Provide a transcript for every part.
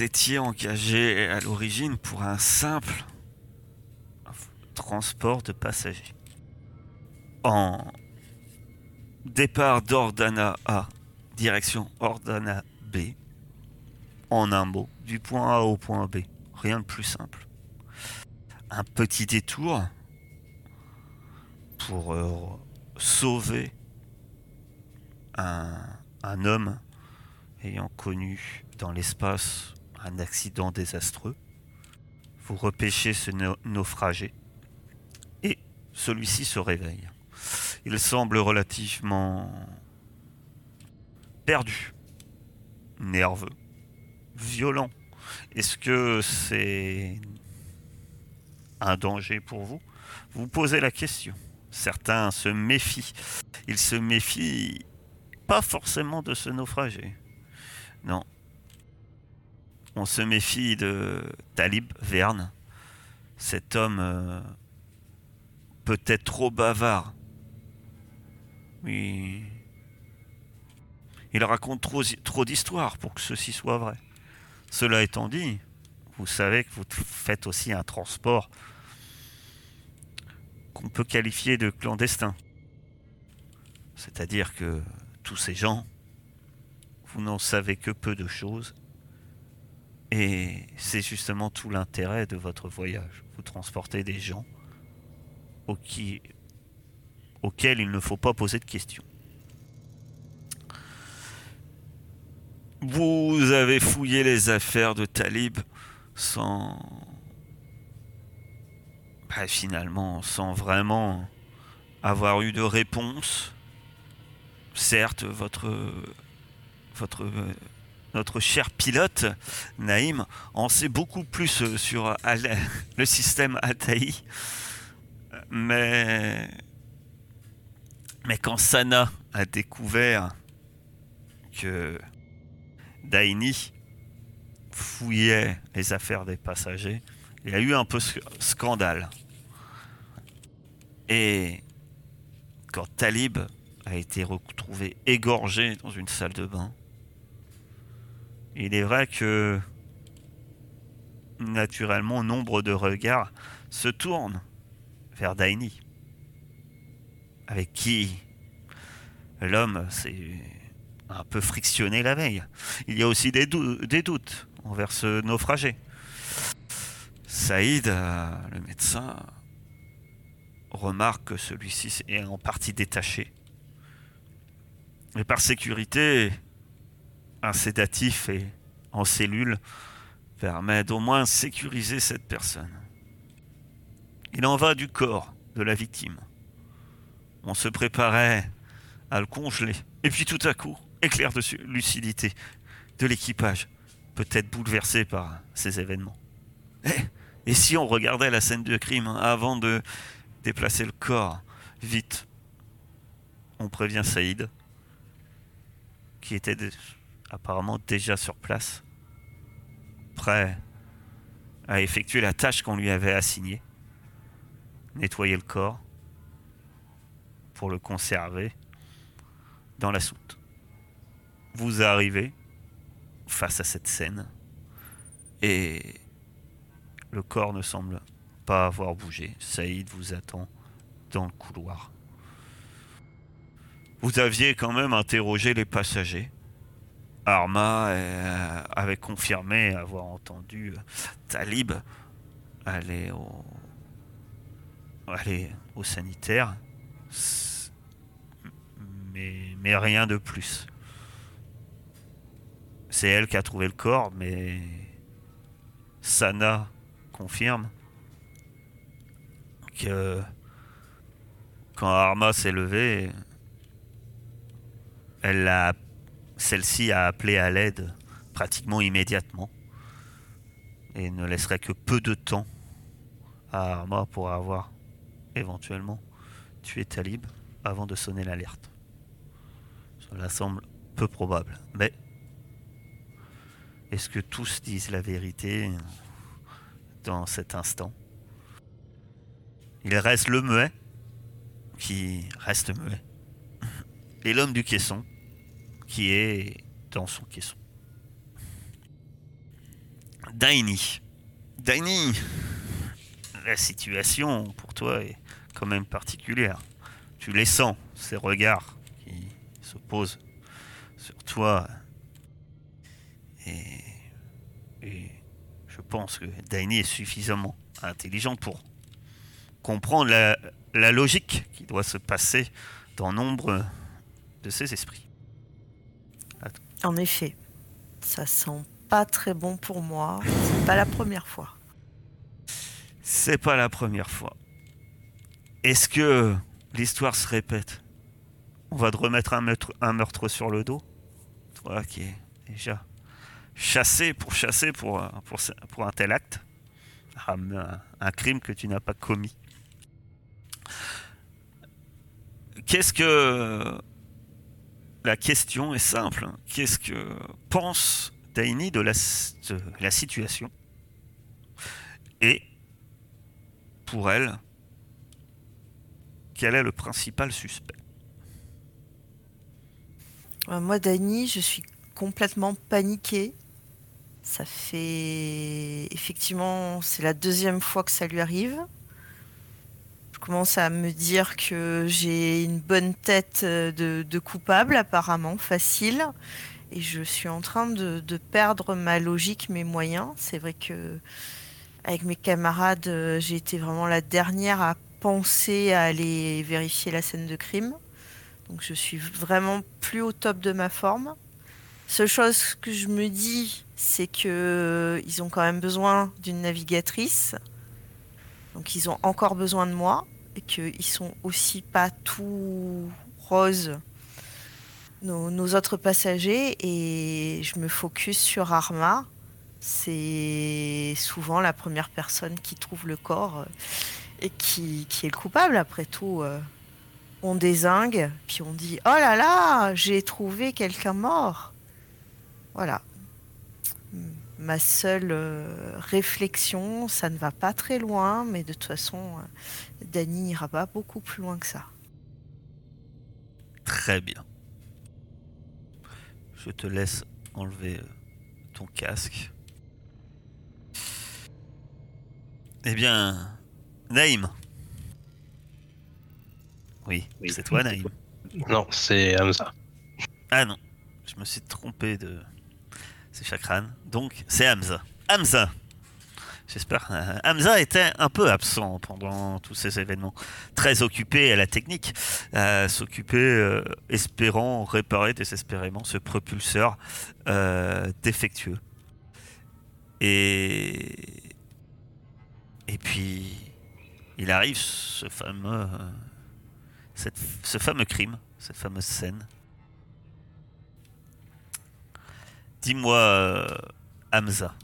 Étiez engagé à l'origine pour un simple transport de passagers. En départ d'Ordana A, direction Ordana B, en un mot, du point A au point B. Rien de plus simple. Un petit détour pour euh, sauver un, un homme ayant connu dans l'espace un accident désastreux. Vous repêchez ce na- naufragé et celui-ci se réveille. Il semble relativement perdu, nerveux, violent. Est-ce que c'est un danger pour vous? Vous posez la question. Certains se méfient. Ils se méfient pas forcément de ce naufragé. Non. On se méfie de Talib Verne, cet homme euh, peut-être trop bavard. Mais il raconte trop, d'histoires pour que ceci soit vrai. Cela étant dit, vous savez que vous faites aussi un transport qu'on peut qualifier de clandestin. C'est-à-dire que tous ces gens, vous n'en savez que peu de choses. Et c'est justement tout l'intérêt de votre voyage. Vous transportez des gens au qui- auxquels il ne faut pas poser de questions. Vous avez fouillé les affaires de Talib sans... Bah, finalement, sans vraiment avoir eu de réponse. Certes, votre... votre notre cher pilote, Naïm, en sait beaucoup plus euh, sur Al- le système Altaï. Mais... Mais quand Sana a découvert que Daini fouillait les affaires des passagers, il y a eu un peu sc- scandale. Et quand Talib a été retrouvé égorgé dans une salle de bain, il est vrai que naturellement nombre de regards se tournent vers Daini, avec qui l'homme s'est un peu frictionné la veille. Il y a aussi des, dou- des doutes envers ce naufragé. Saïd, le médecin, remarque que celui-ci est en partie détaché. Et par sécurité, un sédatif et en cellule permet d'au moins sécuriser cette personne. Il en va du corps de la victime. On se préparait à le congeler. Et puis tout à coup, éclair de lucidité de l'équipage, peut-être bouleversé par ces événements. Eh, et si on regardait la scène de crime hein, avant de déplacer le corps Vite. On prévient Saïd, qui était apparemment déjà sur place, prêt à effectuer la tâche qu'on lui avait assignée, nettoyer le corps pour le conserver dans la soute. Vous arrivez face à cette scène et le corps ne semble pas avoir bougé. Saïd vous attend dans le couloir. Vous aviez quand même interrogé les passagers. Arma euh, avait confirmé avoir entendu euh, Talib aller au, aller sanitaire, mais, mais rien de plus. C'est elle qui a trouvé le corps, mais Sana confirme que quand Arma s'est levée, elle a, celle-ci a appelé à l'aide pratiquement immédiatement et ne laisserait que peu de temps à Arma pour avoir éventuellement tué Talib avant de sonner l'alerte. Cela semble peu probable, mais est-ce que tous disent la vérité dans cet instant? Il reste le muet qui reste muet et l'homme du caisson qui est dans son caisson. Daini. Daini, la situation pour toi est quand même particulière. Tu les sens, ces regards qui se posent sur toi. Et, je pense que Daini est suffisamment intelligente pour comprendre la, la logique qui doit se passer dans nombre de ses esprits. En effet, ça sent pas très bon pour moi. C'est pas la première fois. C'est pas la première fois. Est-ce que l'histoire se répète? On va te remettre un meurtre, sur le dos? Toi qui es déjà chassé pour chasser pour, un tel acte? Un, un crime que tu n'as pas commis. Qu'est-ce que... La question est simple. Qu'est-ce que pense Daini de la, situation Et pour elle, quel est le principal suspect? Euh, Moi, Dani, je suis complètement paniquée. Ça fait effectivement, c'est la deuxième fois que ça lui arrive. Commence à me dire que j'ai une bonne tête euh, de, coupable, apparemment, facile. Et je suis en train de, perdre ma logique, mes moyens. C'est vrai que avec mes camarades, euh, j'ai été vraiment la dernière à penser à aller vérifier la scène de crime. Donc je suis vraiment plus au top de ma forme. Seule chose que je me dis, c'est que euh, ont quand même besoin d'une navigatrice. Donc ils ont encore besoin de moi et qu'ils sont aussi pas tout roses nos, autres passagers et je me focus sur Arma. C'est souvent la première personne qui trouve le corps euh, et qui, qui est le coupable après tout. euh. On désingue, puis on dit Oh là là, j'ai trouvé quelqu'un mort. Voilà. Ma seule euh, réflexion, ça ne va pas très loin, mais de toute façon, euh, Dany n'ira pas beaucoup plus loin que ça. Très bien. Je te laisse enlever euh, ton casque. Eh bien, Naïm. Oui, Oui. c'est toi, Naïm. Non, c'est Hamza. Ah non, je me suis trompé de. Chakran. Donc, c'est Hamza. Hamza J'espère. euh, Hamza était un peu absent pendant tous ces événements. Très occupé à la technique. à S'occuper, euh, espérant réparer désespérément ce propulseur euh, défectueux. Et. Et puis. Il arrive ce fameux. euh, ce fameux crime, cette fameuse scène. Dis-moi, euh, Hamza,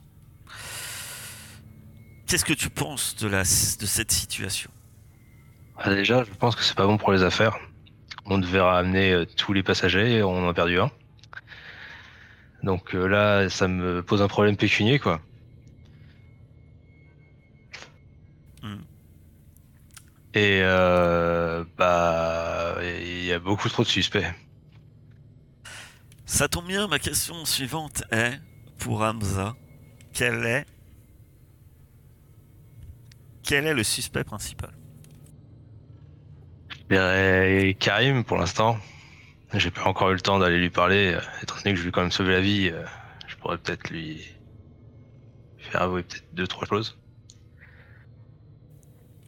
qu'est-ce que tu penses de, la, de cette situation? Ah, déjà, je pense que c'est pas bon pour les affaires. On devait ramener euh, tous les passagers et on en a perdu un. Donc euh, là, ça me pose un problème pécunier, quoi. Hmm. Et euh, bah, il y a beaucoup trop de suspects. Ça tombe bien, ma question suivante est, pour Hamza, quel est, quel est le suspect principal? Je dirais Karim pour l'instant. J'ai pas encore eu le temps d'aller lui parler, euh, étant donné que je lui ai quand même sauvé la vie. euh, Je pourrais peut-être lui faire avouer peut-être deux trois choses.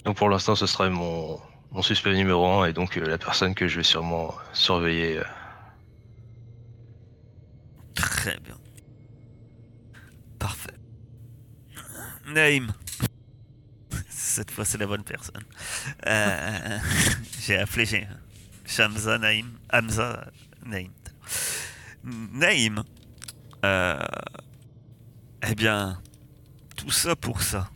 Donc pour l'instant, ce serait mon mon suspect numéro un et donc euh, la personne que je vais sûrement surveiller. Très bien. Parfait. Naïm. Cette fois, c'est la bonne personne. Euh, j'ai appelé j'ai Naïm. Hamza Naïm. Naïm. Euh, eh bien, tout ça pour ça.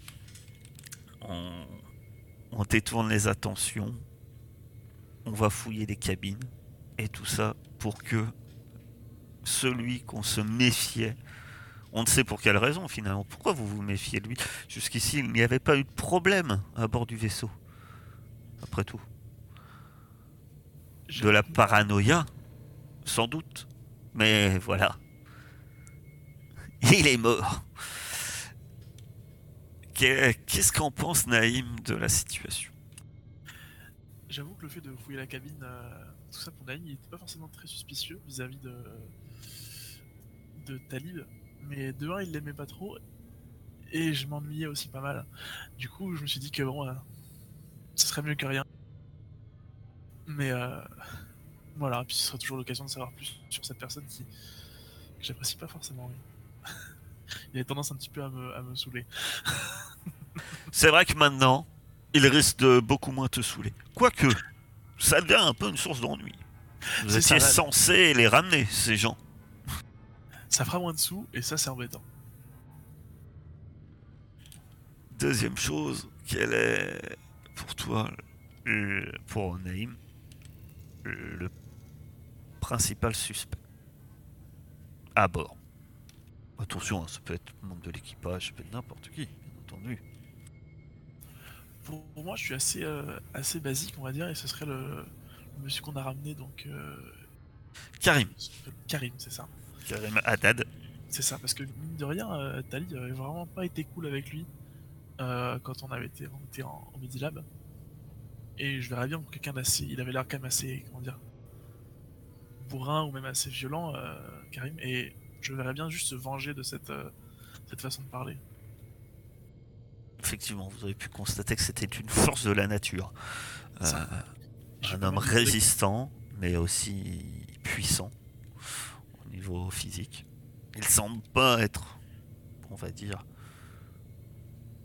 On détourne les attentions. On va fouiller les cabines. Et tout ça pour que celui qu'on se méfiait. On ne sait pour quelle raison finalement. Pourquoi vous vous méfiez de lui? Jusqu'ici, il n'y avait pas eu de problème à bord du vaisseau. Après tout. De la paranoïa, sans doute. Mais voilà. Il est mort. Qu'est- Qu'est-ce qu'en pense Naïm de la situation? J'avoue que le fait de fouiller la cabine, euh, tout ça pour Naïm, il était pas forcément très suspicieux vis-à-vis de, de Talib. Mais de un, il l'aimait pas trop. Et je m'ennuyais aussi pas mal. Du coup, je me suis dit que bon, euh, ce serait mieux que rien. Mais euh, voilà, puis ce serait toujours l'occasion de savoir plus sur cette personne qui que j'apprécie pas forcément. oui. il a tendance un petit peu à me, à me saouler. C'est vrai que maintenant, il risque de beaucoup moins te saouler. Quoique, ça devient un peu une source d'ennui. Vous C'est étiez censé les ramener, ces gens. Ça fera moins de sous, et ça, c'est embêtant. Deuxième chose, quel est pour toi, le- pour Naïm, le principal suspect à bord? Attention, hein, ça peut être membre de l'équipage, ça peut être n'importe qui, bien entendu. Pour, pour moi, je suis assez, euh, assez basique, on va dire, et ce serait le, le monsieur qu'on a ramené, donc euh, Karim, Karim, c'est ça. Karim Haddad. C'est ça, parce que mine de rien, euh, Tali avait vraiment pas été cool avec lui euh, quand on avait été, on était en, en Midi Lab. Et je verrais bien pour quelqu'un d'assez. Il avait l'air quand même assez, comment dire, bourrin ou même assez violent, euh, Karim. Et je verrais bien juste se venger de cette, euh, cette façon de parler. Effectivement, vous avez pu constater que c'était une force de la nature. Euh, un homme résistant, mais aussi puissant physique. Il semble pas être, on va dire,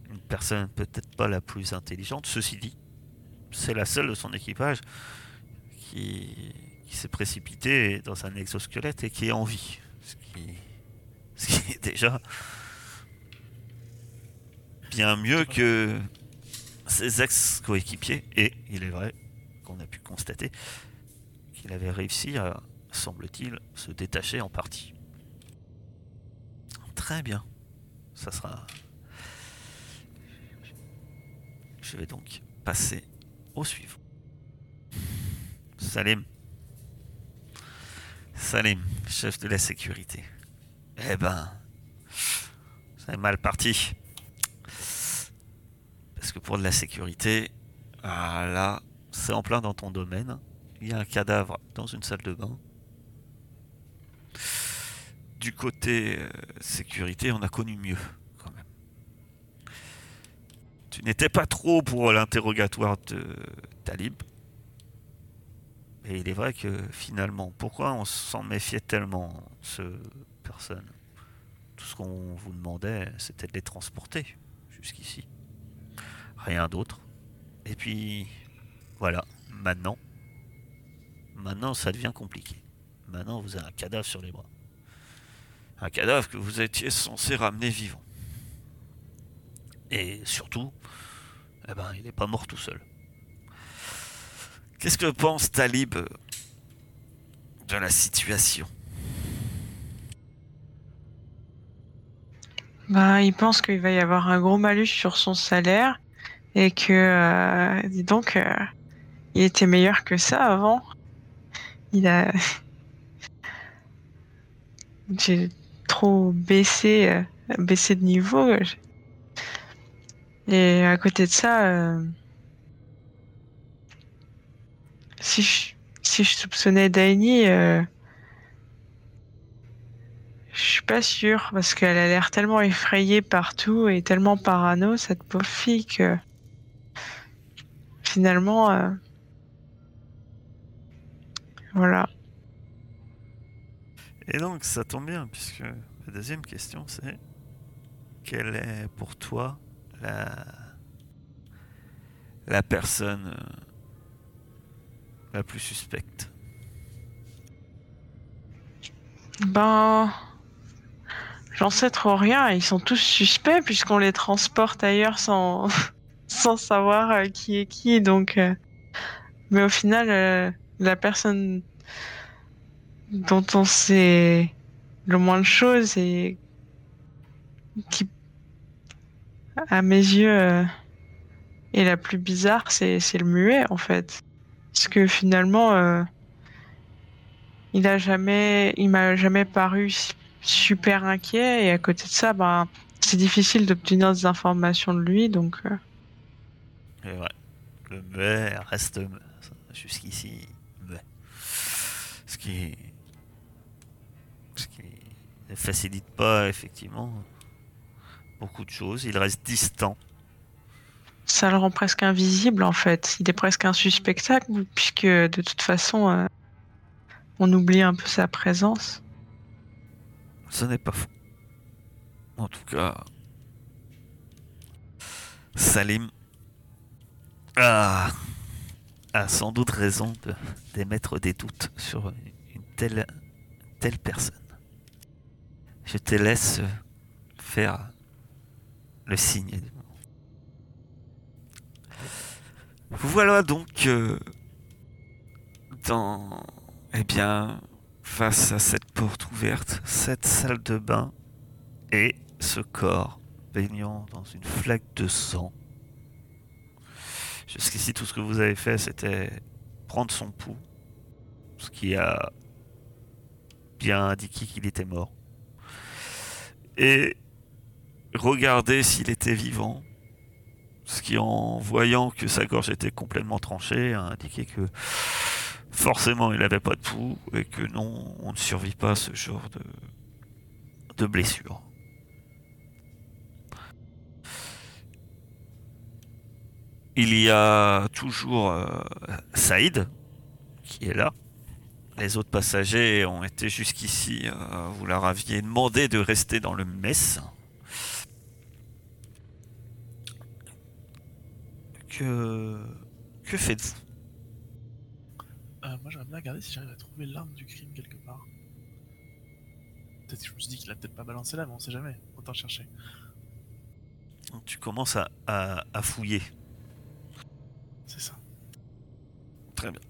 une personne peut-être pas la plus intelligente. Ceci dit, c'est la seule de son équipage qui, s'est précipitée dans un exosquelette et qui est en vie. Ce qui est déjà bien mieux que ses ex-coéquipiers. Et il est vrai qu'on a pu constater qu'il avait réussi à, semble-t-il, se détacher en partie. Très bien. Ça sera. Je vais donc passer au suivant. Salim. Salim, chef de la sécurité. Eh ben, c'est mal parti. Parce que pour de la sécurité, ah là, c'est en plein dans ton domaine. Il y a un cadavre dans une salle de bain. Du côté euh, sécurité, on a connu mieux, quand même. Tu n'étais pas trop pour l'interrogatoire de Talib. Et il est vrai que finalement, pourquoi on s'en méfiait tellement, ce personne? Tout ce qu'on vous demandait, c'était de les transporter jusqu'ici. Rien d'autre. Et puis, voilà, maintenant, maintenant ça devient compliqué. Maintenant, vous avez un cadavre sur les bras. Un cadavre que vous étiez censé ramener vivant. Et surtout, eh ben, il n'est pas mort tout seul. Qu'est-ce que pense Talib de la situation? Bah, il pense qu'il va y avoir un gros malus sur son salaire et que, euh, dis donc, euh, il était meilleur que ça avant. Il a. Trop baissé, euh, baissé de niveau. euh, Et à côté de ça, euh, si, je, soupçonnais Daini, je suis pas sûre parce qu'elle a l'air tellement effrayée partout et tellement parano cette pauvre fille que finalement voilà. Et donc, ça tombe bien, puisque la deuxième question, c'est quelle est pour toi la, la personne euh, la plus suspecte? Ben j'en sais trop rien, ils sont tous suspects puisqu'on les transporte ailleurs sans sans savoir euh, qui est qui donc euh, mais au final la personne dont on sait le moins de choses et qui à mes yeux euh, est la plus bizarre c'est le muet en fait. Parce que finalement euh, il a jamais il m'a jamais paru super inquiet et à côté de ça ben c'est difficile d'obtenir des informations de lui, donc euh, le muet reste jusqu'ici. Ce qui, facilite pas effectivement beaucoup de choses. Il reste distant. ça le rend presque invisible en fait. Il est presque insuspectable, puisque de toute façon, euh, on oublie un peu sa présence. Ce n'est pas faux. En tout cas, Salim a, a sans doute raison de- d'émettre des doutes sur une telle, telle personne. Je te laisse faire le signe. Vous voilà donc euh, dans, eh bien, face à cette porte ouverte, cette salle de bain et ce corps baignant dans une flaque de sang. Jusqu'ici, tout ce que vous avez fait, c'était prendre son pouls, ce qui a bien indiqué qu'il était mort, et regarder s'il était vivant, ce qui, en voyant que sa gorge était complètement tranchée, a indiqué que forcément il n'avait pas de pouls et que non, on ne survit pas à ce genre de, de blessure. Il y a toujours euh, Saïd qui est là. Les autres passagers ont été jusqu'ici. euh, vous leur aviez demandé de rester dans le mess. Que que faites-vous? Euh, moi, j'aimerais bien regarder si j'arrive à trouver l'arme du crime quelque part. Peut-être que je me suis dit qu'il a peut-être pas balancé là, mais on sait jamais. Autant chercher. Tu commences à, à- à fouiller. C'est ça. Très bien.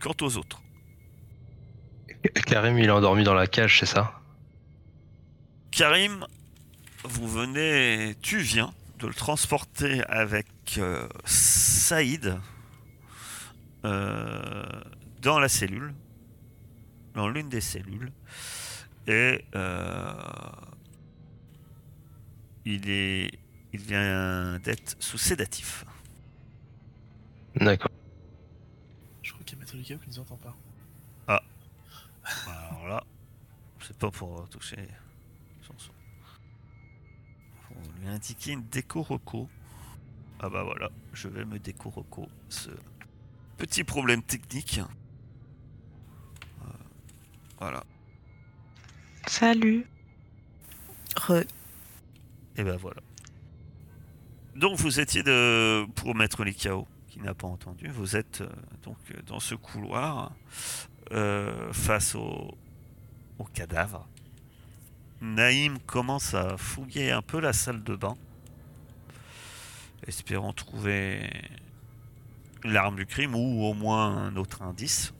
Quant aux autres, Karim, il est endormi dans la cage, c'est ça? Karim, vous venez, tu viens de le transporter avec euh, Saïd euh, dans la cellule, dans l'une des cellules, et euh, il est, il vient d'être sous sédatif. D'accord. Maître Lucas qui nous entend pas. Alors là, c'est pas pour toucher son son. Faut lui indiquer une déco reco. Ah bah voilà, je vais me déco reco ce petit problème technique. Euh, voilà. Salut. Re. Et ben voilà. Donc vous étiez de pour mettre les chaos n'a pas entendu. Vous êtes euh, donc dans ce couloir euh, face au, au cadavre. Naïm commence à fouiller un peu la salle de bain, espérant trouver l'arme du crime ou au moins un autre indice.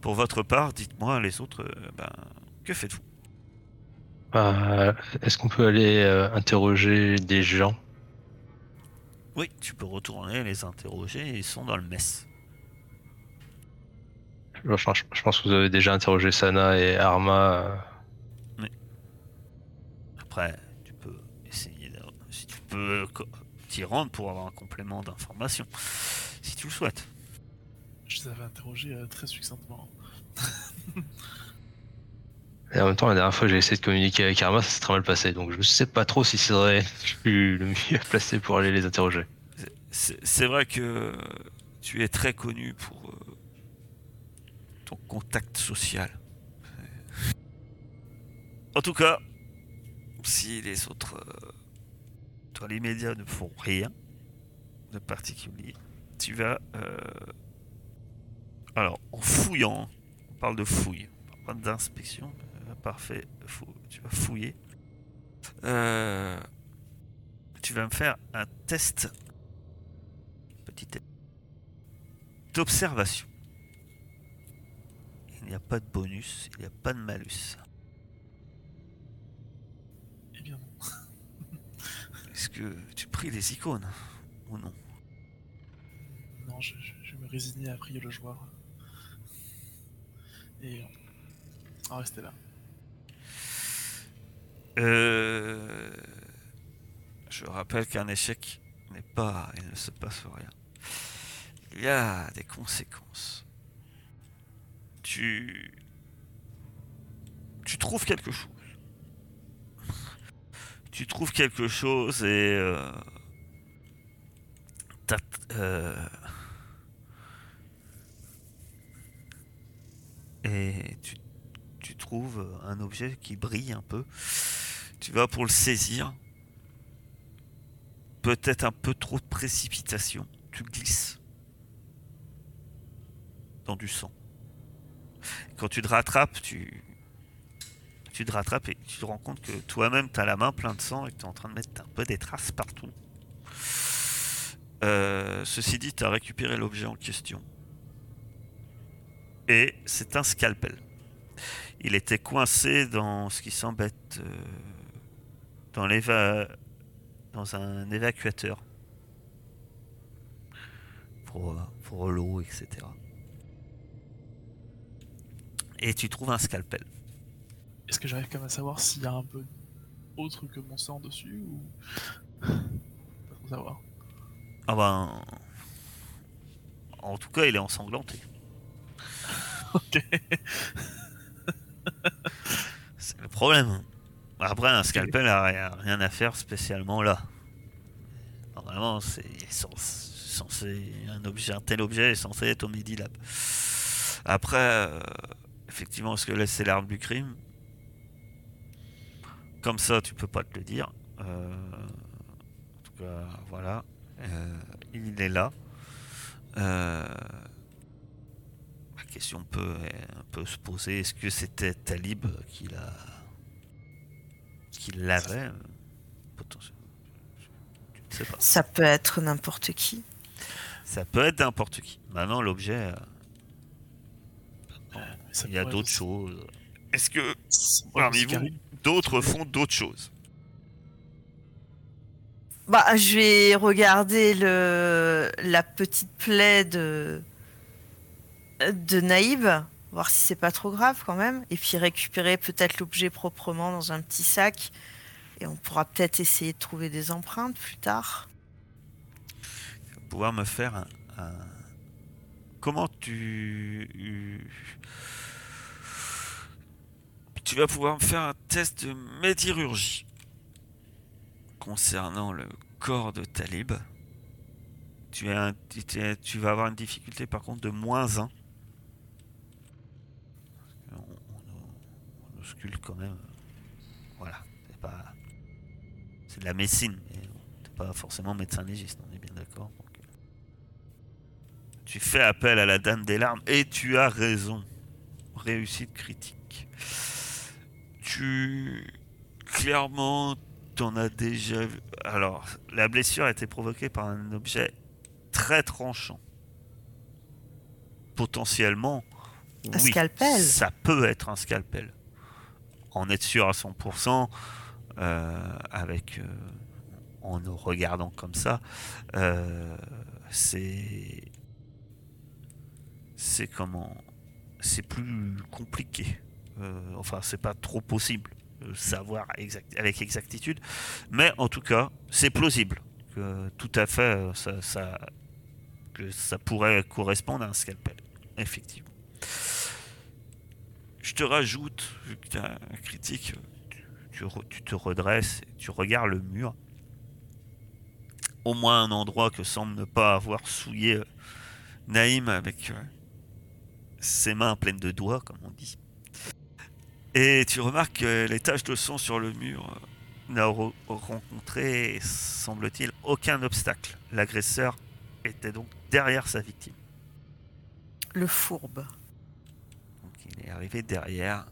Pour votre part, dites-moi les autres, euh, ben, que faites-vous? Euh, Est-ce qu'on peut aller interroger des gens? Oui, tu peux retourner les interroger, ils sont dans le mess. je, pense que vous avez déjà interrogé Sana et Arma. euh, Après, tu peux essayer de... Si tu peux t'y rendre pour avoir un complément d'information, si tu le souhaites. Je les avais interrogés euh, très succinctement. Et en même temps, la dernière fois que j'ai essayé de communiquer avec Arma, ça s'est très mal passé. Donc je sais pas trop si suis le mieux placé pour aller les interroger. C'est vrai que tu es très connu pour euh, ton contact social. En tout cas, si les autres, dans les médias ne font rien de particulier, tu vas, euh, alors en fouillant, on parle de fouille, on parle d'inspection, parfait, fou- tu vas fouiller. Euh, tu vas me faire un test petit test d'observation. Il n'y a pas de bonus, il n'y a pas de malus. Eh bien non. Est-ce que tu pries les icônes ou non? Non, je, je- je vais me résigner à prier le joueur. Et euh, en rester là. Euh, Je rappelle qu'un échec n'est pas... Il ne se passe rien. Il y a des conséquences. Tu... Tu trouves quelque chose. Tu trouves quelque chose et... euh, euh, et tu trouves un objet qui brille un peu. Tu vas pour le saisir. Peut-être un peu trop de précipitation. Tu glisses dans du sang. Quand tu te rattrapes, tu, tu te rattrapes et tu te rends compte que toi-même, tu as la main pleine de sang et que tu es en train de mettre un peu des traces partout. Euh, ceci dit, tu as récupéré l'objet en question. Et c'est un scalpel. Il était coincé dans ce qui semble être euh, dans, l'éva- dans un évacuateur pour, euh, pour l'eau, etc. Et tu trouves un scalpel. Est-ce que j'arrive quand même à savoir s'il y a un peu autre que mon sang dessus ou. Pas trop savoir? Ah ben. En tout cas, il est ensanglanté. Ok. C'est le problème. Après, un scalpel n'a rien, à faire spécialement là. Normalement, c'est censé, un objet, un tel objet est censé être au Midi Lab. Après, euh, effectivement, est-ce que là c'est l'arme du crime? Comme ça, tu peux pas te le dire. Euh, en tout cas, voilà, Euh, il est là. La question peut, peut se poser est-ce que c'était Talib qui l'a qui l'avait potentiellement Je ne sais pas. Ça peut être n'importe qui. Ça peut être n'importe qui. Maintenant, l'objet, euh, il y a d'autres choses. Est-ce que parmi vous, d'autres font d'autres choses? Bah, je vais regarder le la petite plaie de de Naïb, voir si c'est pas trop grave quand même, et puis récupérer peut-être l'objet proprement dans un petit sac, et on pourra peut-être essayer de trouver des empreintes plus tard. pouvoir me faire un, comment tu tu vas pouvoir me faire un test de médirurgie concernant le corps de Talib. Tu, as tu- tu vas avoir une difficulté par contre de moins 1. On, quand même. Voilà. C'est pas. C'est de la médecine, mais t'es pas forcément médecin légiste, on est bien d'accord. donc, euh. Tu fais appel à la dame des larmes et tu as raison. Réussite critique. Tu. Clairement, t'en as déjà vu. Alors, la blessure a été provoquée par un objet très tranchant. Potentiellement. Un oui, scalpel. Ça peut être un scalpel. En être sûr à 100%, euh, avec. euh, en nous regardant comme ça, euh, c'est. C'est comment. C'est plus compliqué. Enfin, c'est pas trop possible de savoir avec exactitude. Mais en tout cas, c'est plausible. Que tout à fait, ça, ça- ça pourrait correspondre à un scalpel. Effectivement. Je te rajoute, vu que tu as un critique, tu, te redresses, tu regardes le mur. Au moins un endroit que semble ne pas avoir souillé euh, Naïm avec euh, ses mains pleines de doigts, comme on dit. Et tu remarques que les taches de sang sur le mur euh, n'a re- rencontré, semble-t-il, aucun obstacle. L'agresseur était donc derrière sa victime. Le fourbe. Il est arrivé derrière.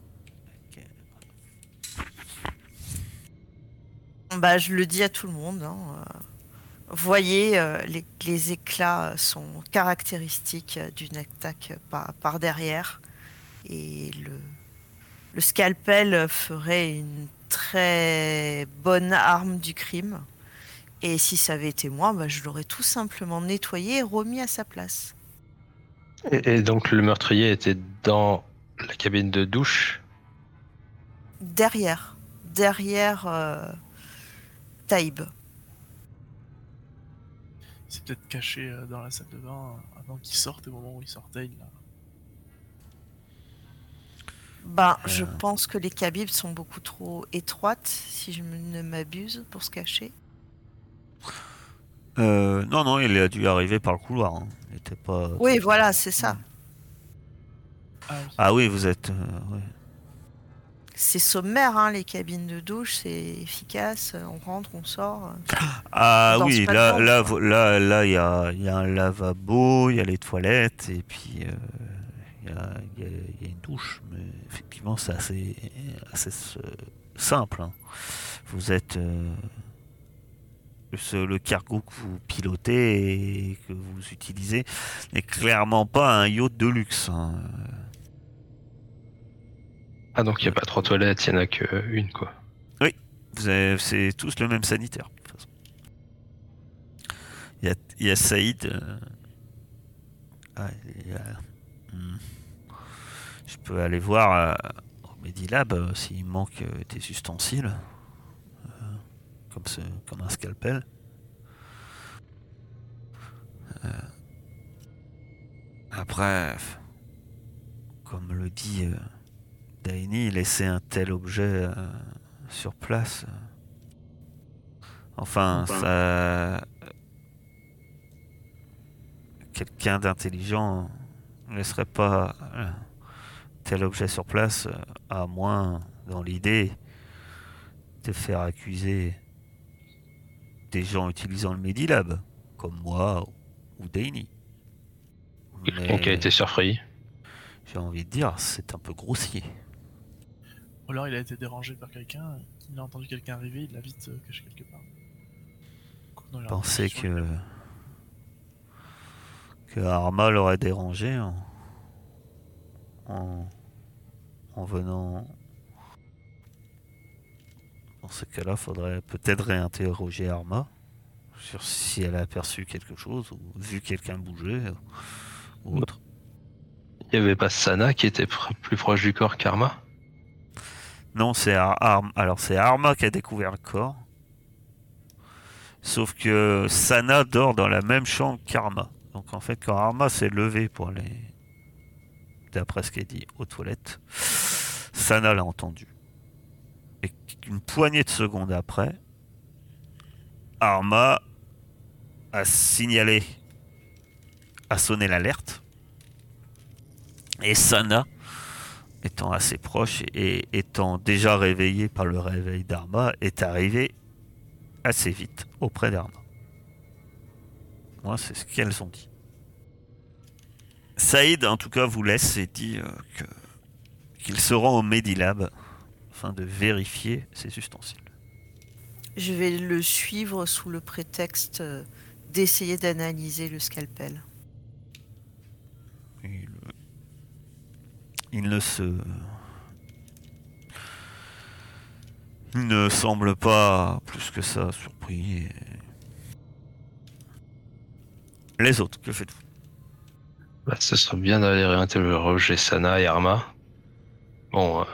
Bah, je le dis à tout le monde. hein, euh, Voyez, euh, les, les éclats sont caractéristiques d'une attaque par, par derrière. Et le, le scalpel ferait une très bonne arme du crime. Et si ça avait été moi, bah, je l'aurais tout simplement nettoyé et remis à sa place. Et, et donc le meurtrier était dans la cabine de douche. Derrière. derrière euh, Taïb. Il s'est peut-être caché euh, dans la salle de bain avant qu'il sorte, au moment où il sortait, il a... Ben, je Euh. pense que les cabines sont beaucoup trop étroites, si je ne m'abuse, pour se cacher. Euh, non, non, il a dû arriver par le couloir. hein. Il était pas. Oui, voilà, c'est ça. Ah oui. Ah oui, vous êtes. euh, ouais. C'est sommaire, hein, les cabines de douche, c'est efficace. On rentre, on sort. Ah On danse oui, là, là, là, là, il y a, il y a un lavabo, il y a les toilettes, et puis euh, il y, a, il y a- il y a une douche. Mais effectivement, c'est assez, assez euh, simple. hein. Vous êtes euh, ce- le cargo que vous pilotez et que vous utilisez n'est clairement pas un yacht de luxe. hein. Ah, donc il n'y a pas trois toilettes, il n'y en a qu'une, quoi. Avez- c'est tous le même sanitaire. Il y a, Saïd. euh, ah, y a- hmm. Je peux aller voir euh, au Medilab euh, s'il manque euh, des ustensiles. euh, comme, ce, comme un scalpel. Euh, après, comme le dit euh, Daini, laisser un tel objet euh, sur place. euh, Enfin, ça. Quelqu'un d'intelligent ne laisserait pas euh, tel objet sur place, euh, à moins, dans l'idée, de faire accuser des gens utilisant le Medilab, comme moi ou Daini. Quelqu'un a été surpris. j'ai envie de dire, c'est un peu grossier. Ou alors il a été dérangé par quelqu'un, il a entendu quelqu'un arriver, il l'a vite euh, caché quelque part. L'impression qu'il que que Arma l'aurait dérangé en, en en venant. Dans ce cas-là, faudrait peut-être réinterroger Arma sur si elle a aperçu quelque chose ou vu quelqu'un bouger ou autre. Il n'y avait pas Sana qui était pr- plus proche du corps qu'Arma? Non, c'est Ar- Arm- alors c'est Arma qui a découvert le corps. Sauf que Sana dort dans la même chambre qu'Arma. Donc en fait, quand Arma s'est levé pour aller, d'après ce qu'elle dit, aux toilettes, Sana l'a entendu. Et une poignée de secondes après, Arma a signalé, a sonné l'alerte. Et Sana étant assez proche et étant déjà réveillé par le réveil d'Arma, est arrivé assez vite auprès d'Arma. Moi, c'est ce qu'elles ont dit. Saïd, en tout cas, vous laisse et dit qu'il se rend au Medilab afin de vérifier ses ustensiles. Je vais le suivre sous le prétexte euh, d'essayer d'analyser le scalpel. Il, il ne se. Il ne semble pas plus que ça surpris. et- Les autres, que faites-vous? Bah, ce serait bien d'aller réinterroger Sana et Arma. Bon, euh,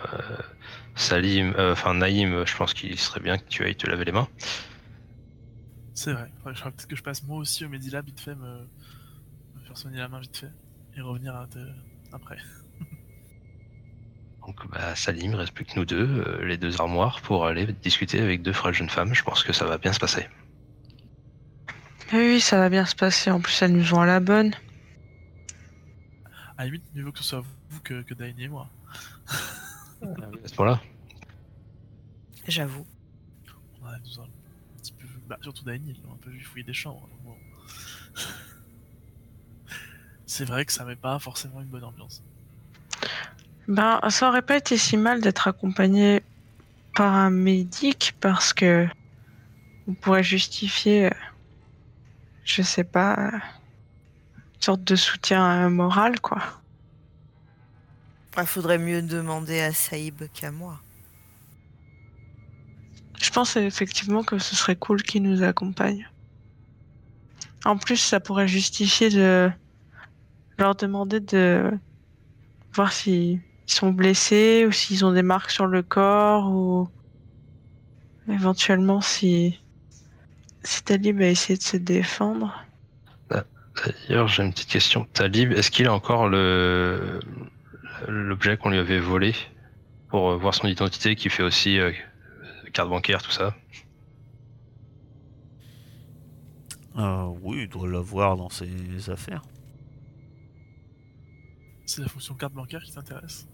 Salim, euh, enfin Naïm, je pense qu'il serait bien que tu ailles te laver les mains. C'est vrai, je ferais peut-être que je passe moi aussi au Medilab vite fait, me, me faire soigner la main vite fait, et revenir à te- après. Donc bah, Salim, il reste plus que nous deux, euh, les deux armoires, pour aller discuter avec deux frères jeunes femmes. Je pense que ça va bien se passer. Oui, oui, ça va bien se passer. En plus, elles nous ont à la bonne. À la limite, mieux vaut que ce soit vous que, que Daini et moi. À ce moment-là, J'avoue. On a nous a un petit peu vu, bah, surtout Daini, ils l'ont un peu vu fouiller des chambres. bon. C'est vrai que ça met pas forcément une bonne ambiance. Ben, ça aurait pas été si mal d'être accompagné par un médic parce que on pourrait justifier, euh, je sais pas, une sorte de soutien moral, quoi. Il faudrait mieux demander à Saïb qu'à moi. Je pense effectivement que ce serait cool qu'il nous accompagne. En plus, ça pourrait justifier de leur demander de voir s'ils sont blessés ou s'ils ont des marques sur le corps ou Éventuellement, si, si Talib a essayé de se défendre. D'ailleurs, j'ai une petite question. Talib, est-ce qu'il a encore le l'objet qu'on lui avait volé pour euh, voir son identité qui fait aussi euh, carte bancaire, tout ça? Euh, oui, il doit l'avoir dans ses affaires. C'est la fonction carte bancaire qui t'intéresse?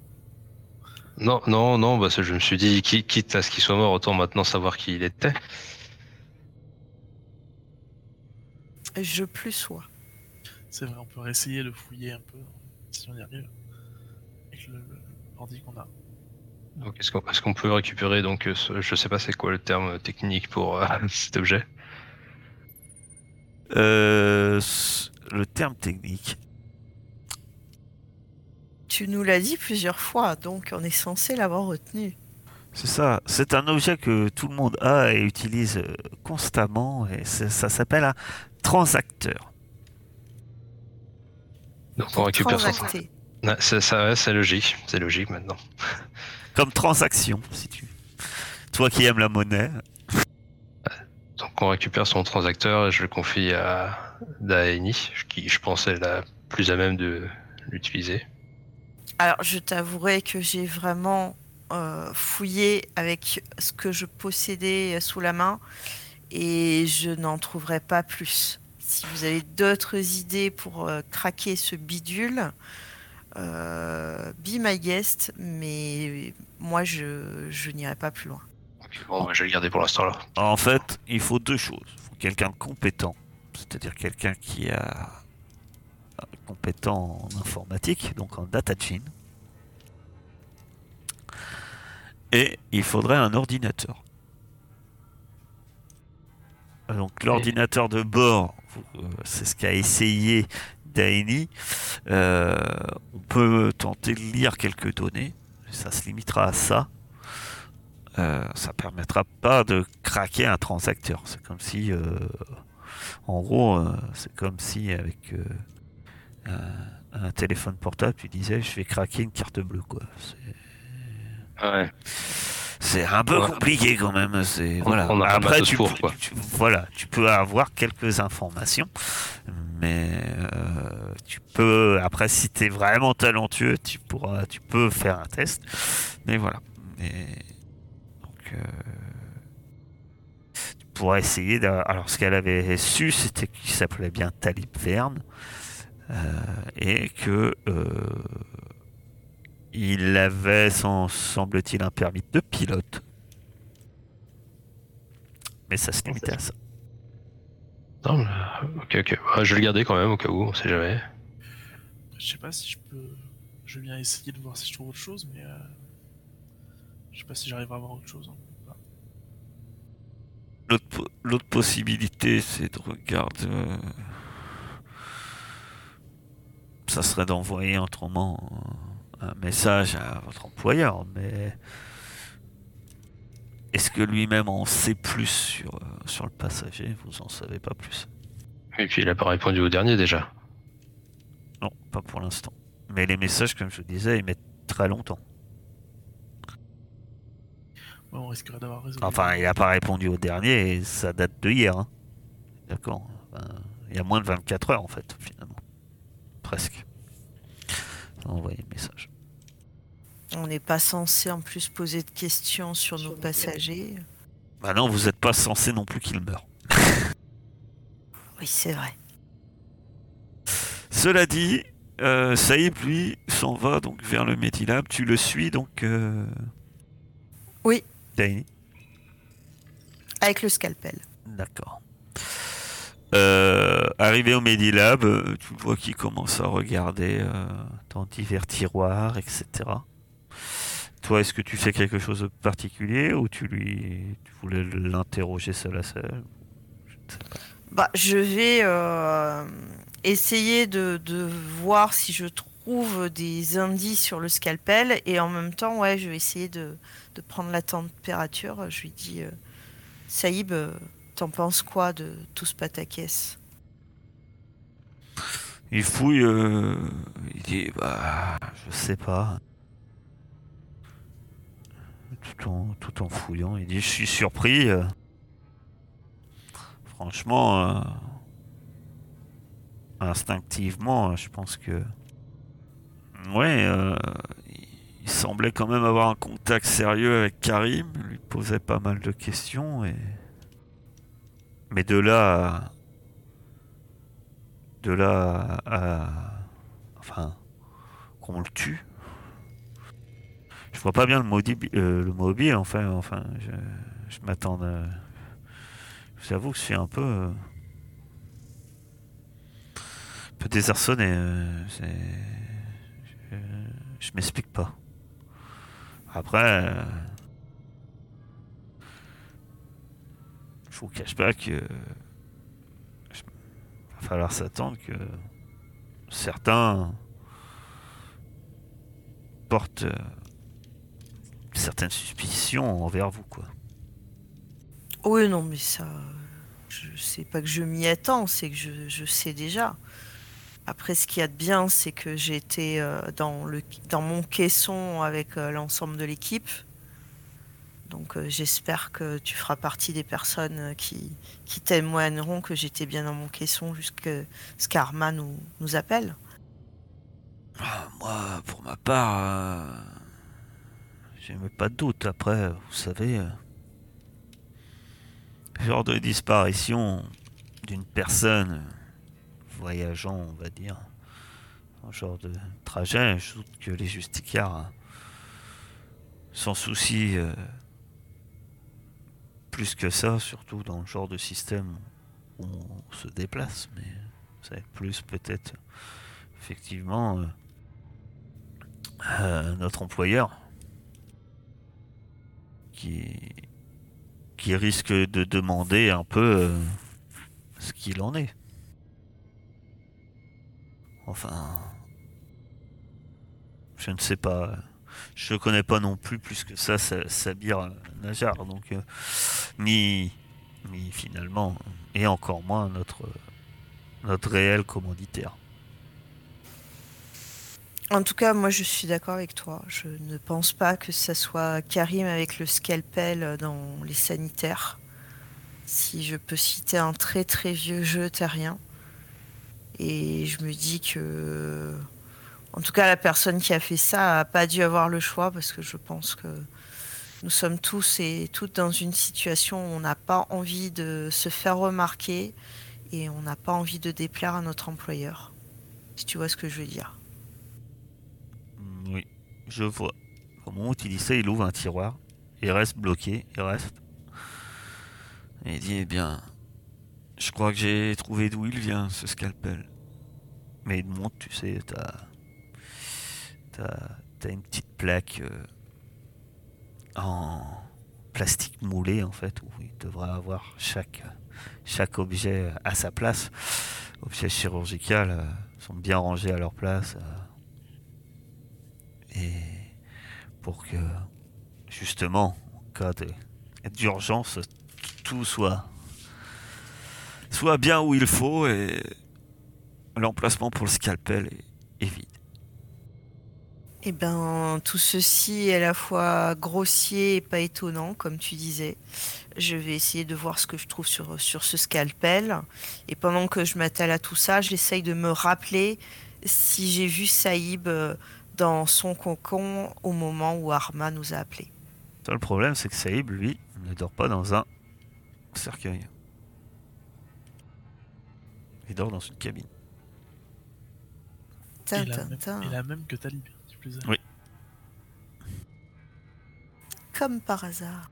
Non, non, non, parce que je me suis dit, qui- quitte à ce qu'il soit mort, autant maintenant savoir qui il était. Je plus sois. C'est vrai, on peut réessayer de fouiller un peu si on y arrive. Avec le, le ordi qu'on a. Donc, est-ce qu'on est-ce qu'on peut récupérer, donc, euh, ce- je sais pas c'est quoi le terme technique pour euh, cet objet Euh, le terme technique. Tu nous l'as dit plusieurs fois, donc on est censé l'avoir retenu. C'est ça. C'est un objet que tout le monde a et utilise euh, constamment. Et ça s'appelle un transacteur. Donc, on récupère son. C'est- ça, ouais, c'est logique, c'est logique maintenant. Comme transaction, si tu. Toi qui aimes la monnaie. Donc, on récupère son transacteur et je le confie à Daeni, qui je pense est la plus à même de l'utiliser. Alors, je t'avouerai que j'ai vraiment euh, fouillé avec ce que je possédais sous la main et je n'en trouverai pas plus. Si vous avez d'autres idées pour euh, craquer ce bidule, euh, be my guest, mais moi, je, je n'irai pas plus loin. Bon, je vais le garder pour l'instant là. En fait, il faut deux choses. Il faut quelqu'un de compétent, c'est-à-dire quelqu'un qui a euh, compétent en informatique, donc en data chain. Et il faudrait un ordinateur. Donc l'ordinateur de bord, euh, c'est ce qu'a essayé Daini. Euh, on peut tenter de lire quelques données, ça se limitera à ça. Euh, ça permettra pas de craquer un transacteur. C'est comme si, euh, en gros, c'est comme si avec un, téléphone portable, tu disais, je vais craquer une carte bleue, quoi. C'est- Ouais. C'est un peu Ouais. compliqué quand même. C'est voilà. on Après, tu, pour, peux- tu- voilà, tu peux avoir quelques informations, mais euh, tu peux. Après, si tu es vraiment talentueux, tu pourras, tu peux faire un test. Mais voilà. Et donc, euh, tu pourras essayer. Alors, ce qu'elle avait su, c'était qu'il s'appelait bien Talib Verne et que. euh, il avait, sem- semble-t-il, un permis de pilote. Mais ça se limitait à ça. Non, mais- ok, ok. Ouais, je vais le garder quand même au cas où, on sait jamais. Je sais pas si je peux. Je vais bien essayer de voir si je trouve autre chose, mais. euh, Je sais pas si j'arrive à avoir autre chose. hein. Voilà. L'autre po- L'autre possibilité, c'est de regarder. Ça serait d'envoyer autrement un message à votre employeur, mais. Est-ce que lui-même en sait plus sur, sur le passager? Vous en savez pas plus. Et puis il a pas répondu au dernier déjà. Non, pas pour l'instant. Mais les messages, comme je vous disais, ils mettent très longtemps. Ouais, on risquerait d'avoir raison. Enfin, il n'a pas répondu au dernier et ça date de hier. hein. D'accord. Enfin, il y a moins de 24 heures en fait, finalement. Presque. On a envoyé le message. On n'est pas censé en plus poser de questions sur nos passagers. Bah non, vous n'êtes pas censé non plus qu'il meure. Oui, c'est vrai. Cela dit, euh, Saïb, lui, s'en va donc vers le Medilab. Tu le suis donc. Euh... Oui. Daini Avec le scalpel. D'accord. Euh, arrivé au Medilab, tu vois qu'il commence à regarder euh, dans divers tiroirs, etc. Toi, est-ce que tu fais quelque chose de particulier ou tu lui, voulais l'interroger seul à seul? Je. Bah, je vais euh, essayer de, voir si je trouve des indices sur le scalpel et en même temps, ouais, je vais essayer de, de prendre la température. Je lui dis, Saïb, t'en penses quoi de tout ce pataquès? Il fouille, euh, il dit, bah, je sais pas. tout en, tout en fouillant. Il dit Je suis surpris. euh. Franchement, euh, instinctivement, je pense que. Ouais, il semblait quand même avoir un contact sérieux avec Karim. Il lui posait pas mal de questions. Et... Mais de là. à- De là à. Enfin. Qu'on le tue. Je vois pas bien le mobile, le mobile enfin, enfin, je, m'attends. à- Je vous avoue que je un peu, euh, un peu désarçonné. euh, je, je m'explique pas. Après, je vous cache pas que je- va falloir s'attendre que certains portent euh, certaines suspicions envers vous, quoi. Oui, non, mais ça. Je sais pas que je m'y attends, c'est que je, je sais déjà. Après, ce qu'il y a de bien, c'est que j'ai été euh, dans, le, dans mon caisson avec euh, l'ensemble de l'équipe. Donc, euh, j'espère que tu feras partie des personnes euh, qui, témoigneront que j'étais bien dans mon caisson jusqu'à ce qu'Arma nous, nous appelle. Ah, Moi, pour ma part, euh, j'ai même pas de doute. Après, vous savez, euh, genre de disparition d'une personne voyageant, on va dire, un genre de trajet, je doute que les justicards, euh, sans souci, plus que ça, surtout dans le genre de système où on se déplace, mais ça va être plus peut-être effectivement euh, euh, notre employeur qui, qui risque de demander un peu euh, ce qu'il en est. Enfin, je ne sais pas. Je connais pas non plus plus que ça Sa- Sabir Najar, donc euh, ni, ni finalement, et encore moins notre, notre réel commanditaire. En tout cas, moi, je suis d'accord avec toi. Je ne pense pas que ça soit Karim avec le scalpel dans les sanitaires. Si je peux citer un très très vieux jeu terrien. Et je me dis que, en tout cas, la personne qui a fait ça a pas dû avoir le choix parce que je pense que nous sommes tous et toutes dans une situation où on n'a pas envie de se faire remarquer et on n'a pas envie de déplaire à notre employeur. Si tu vois ce que je veux dire. Mm, Oui, je vois. Au moment où tu dis ça, il ouvre un tiroir. Il reste bloqué. Il reste. Et il dit Eh bien, je crois que j'ai trouvé d'où il vient, ce scalpel. Mais il montre, tu sais, t'as. T'as, une petite plaque euh, en plastique moulé, en fait, où il devrait avoir chaque, chaque objet à sa place. Objets chirurgicaux euh, sont bien rangés à leur place. euh, et pour que justement en cas d'urgence tout soit soit bien où il faut et l'emplacement pour le scalpel est vide. Eh ben, tout ceci est à la fois grossier et pas étonnant, comme tu disais. Je vais essayer de voir ce que je trouve sur, sur ce scalpel. Et pendant que je m'attelle à tout ça, j'essaye de me rappeler si j'ai vu Saïb euh, dans son cocon au moment où Arma nous a appelés. Seul problème c'est que Saïb lui ne dort pas dans un cercueil. Il dort dans une cabine. Tin, et, la même, et la même que Talib, tu plus Oui. Comme par hasard.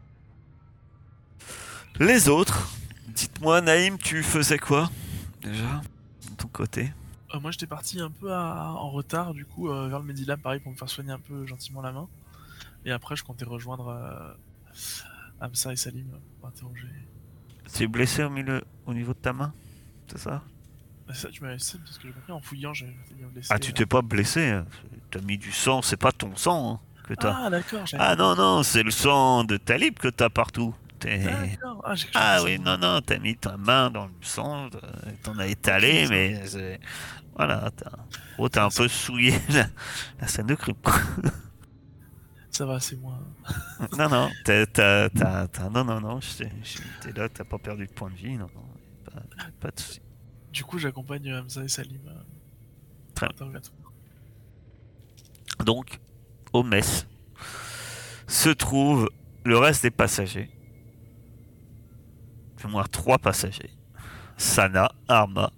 Les autres, dites-moi Naïm, tu faisais quoi déjà de ton côté? Euh, moi j'étais parti un peu à- en retard du coup euh, vers le Medilab pareil pour me faire soigner un peu gentiment la main. Et après je comptais rejoindre euh, Amsa et Salim pour interroger. Tu es blessé au, milieu, au niveau de ta main C'est ça? Ça tu m'avais parce que j'ai compris en fouillant j'ai bien blessé. Ah, tu euh. t'es pas blessé hein. T'as mis du sang, c'est pas ton sang hein, que t'as. Ah d'accord, Ah non, non, c'est le sang de Talib que t'as partout. D'accord. Ah, Ah oui, non, non, t'as mis ta main dans le sang, euh, t'en as étalé, mais c'est- voilà, t'as oh, t'as un peu souillé la, la scène de crime. quoi. Ça va, c'est moins. Non, non, t'as, t'as, t'as- t'as- non, non, non, t'es là, t'as pas perdu de point de vie, non, non, pas, pas de soucis. Du coup, j'accompagne euh, Hamza et Salim. euh, Très l'interrogatoire. Donc, au mess se trouve le reste des passagers. Du moins trois passagers. Sana, Arma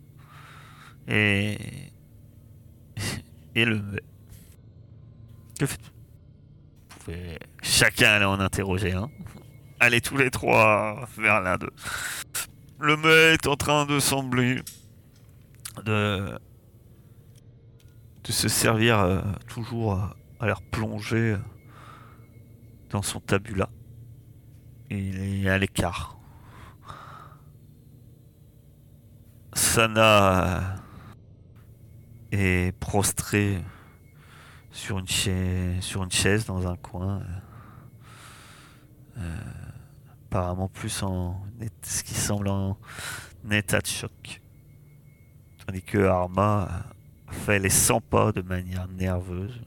et. et le. Que faites-vous? Vous pouvez chacun aller en interroger un. Allez tous les trois vers l'un d'eux. Le mec est en train de sembler de se servir euh, toujours euh, à l'air plongé euh, dans son tabula. Il est à l'écart. Sana est prostrée sur une, chaise, dans un coin. apparemment plus en ce qui semble en état de choc. Tandis que Arma fait les 100 pas de manière nerveuse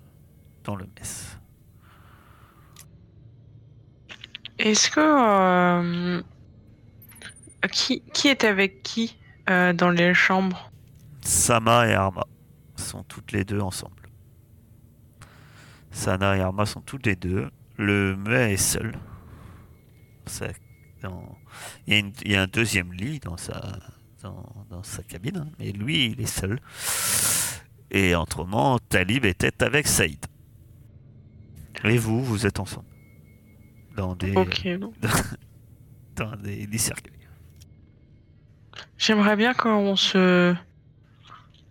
dans le mess. Est-ce que. euh, Qui, qui est avec qui euh, dans les chambres? Sama et Arma sont toutes les deux ensemble. Sana et Arma sont toutes les deux. Le muet est seul. C'est dans- Il, y a une- il y a un deuxième lit dans sa, dans, dans sa cabine, hein, mais lui, il est seul. Et autrement, Talib était avec Saïd. Et vous, vous êtes ensemble. Dans des, Ok. donc. dans des cercueils. J'aimerais bien qu'on se.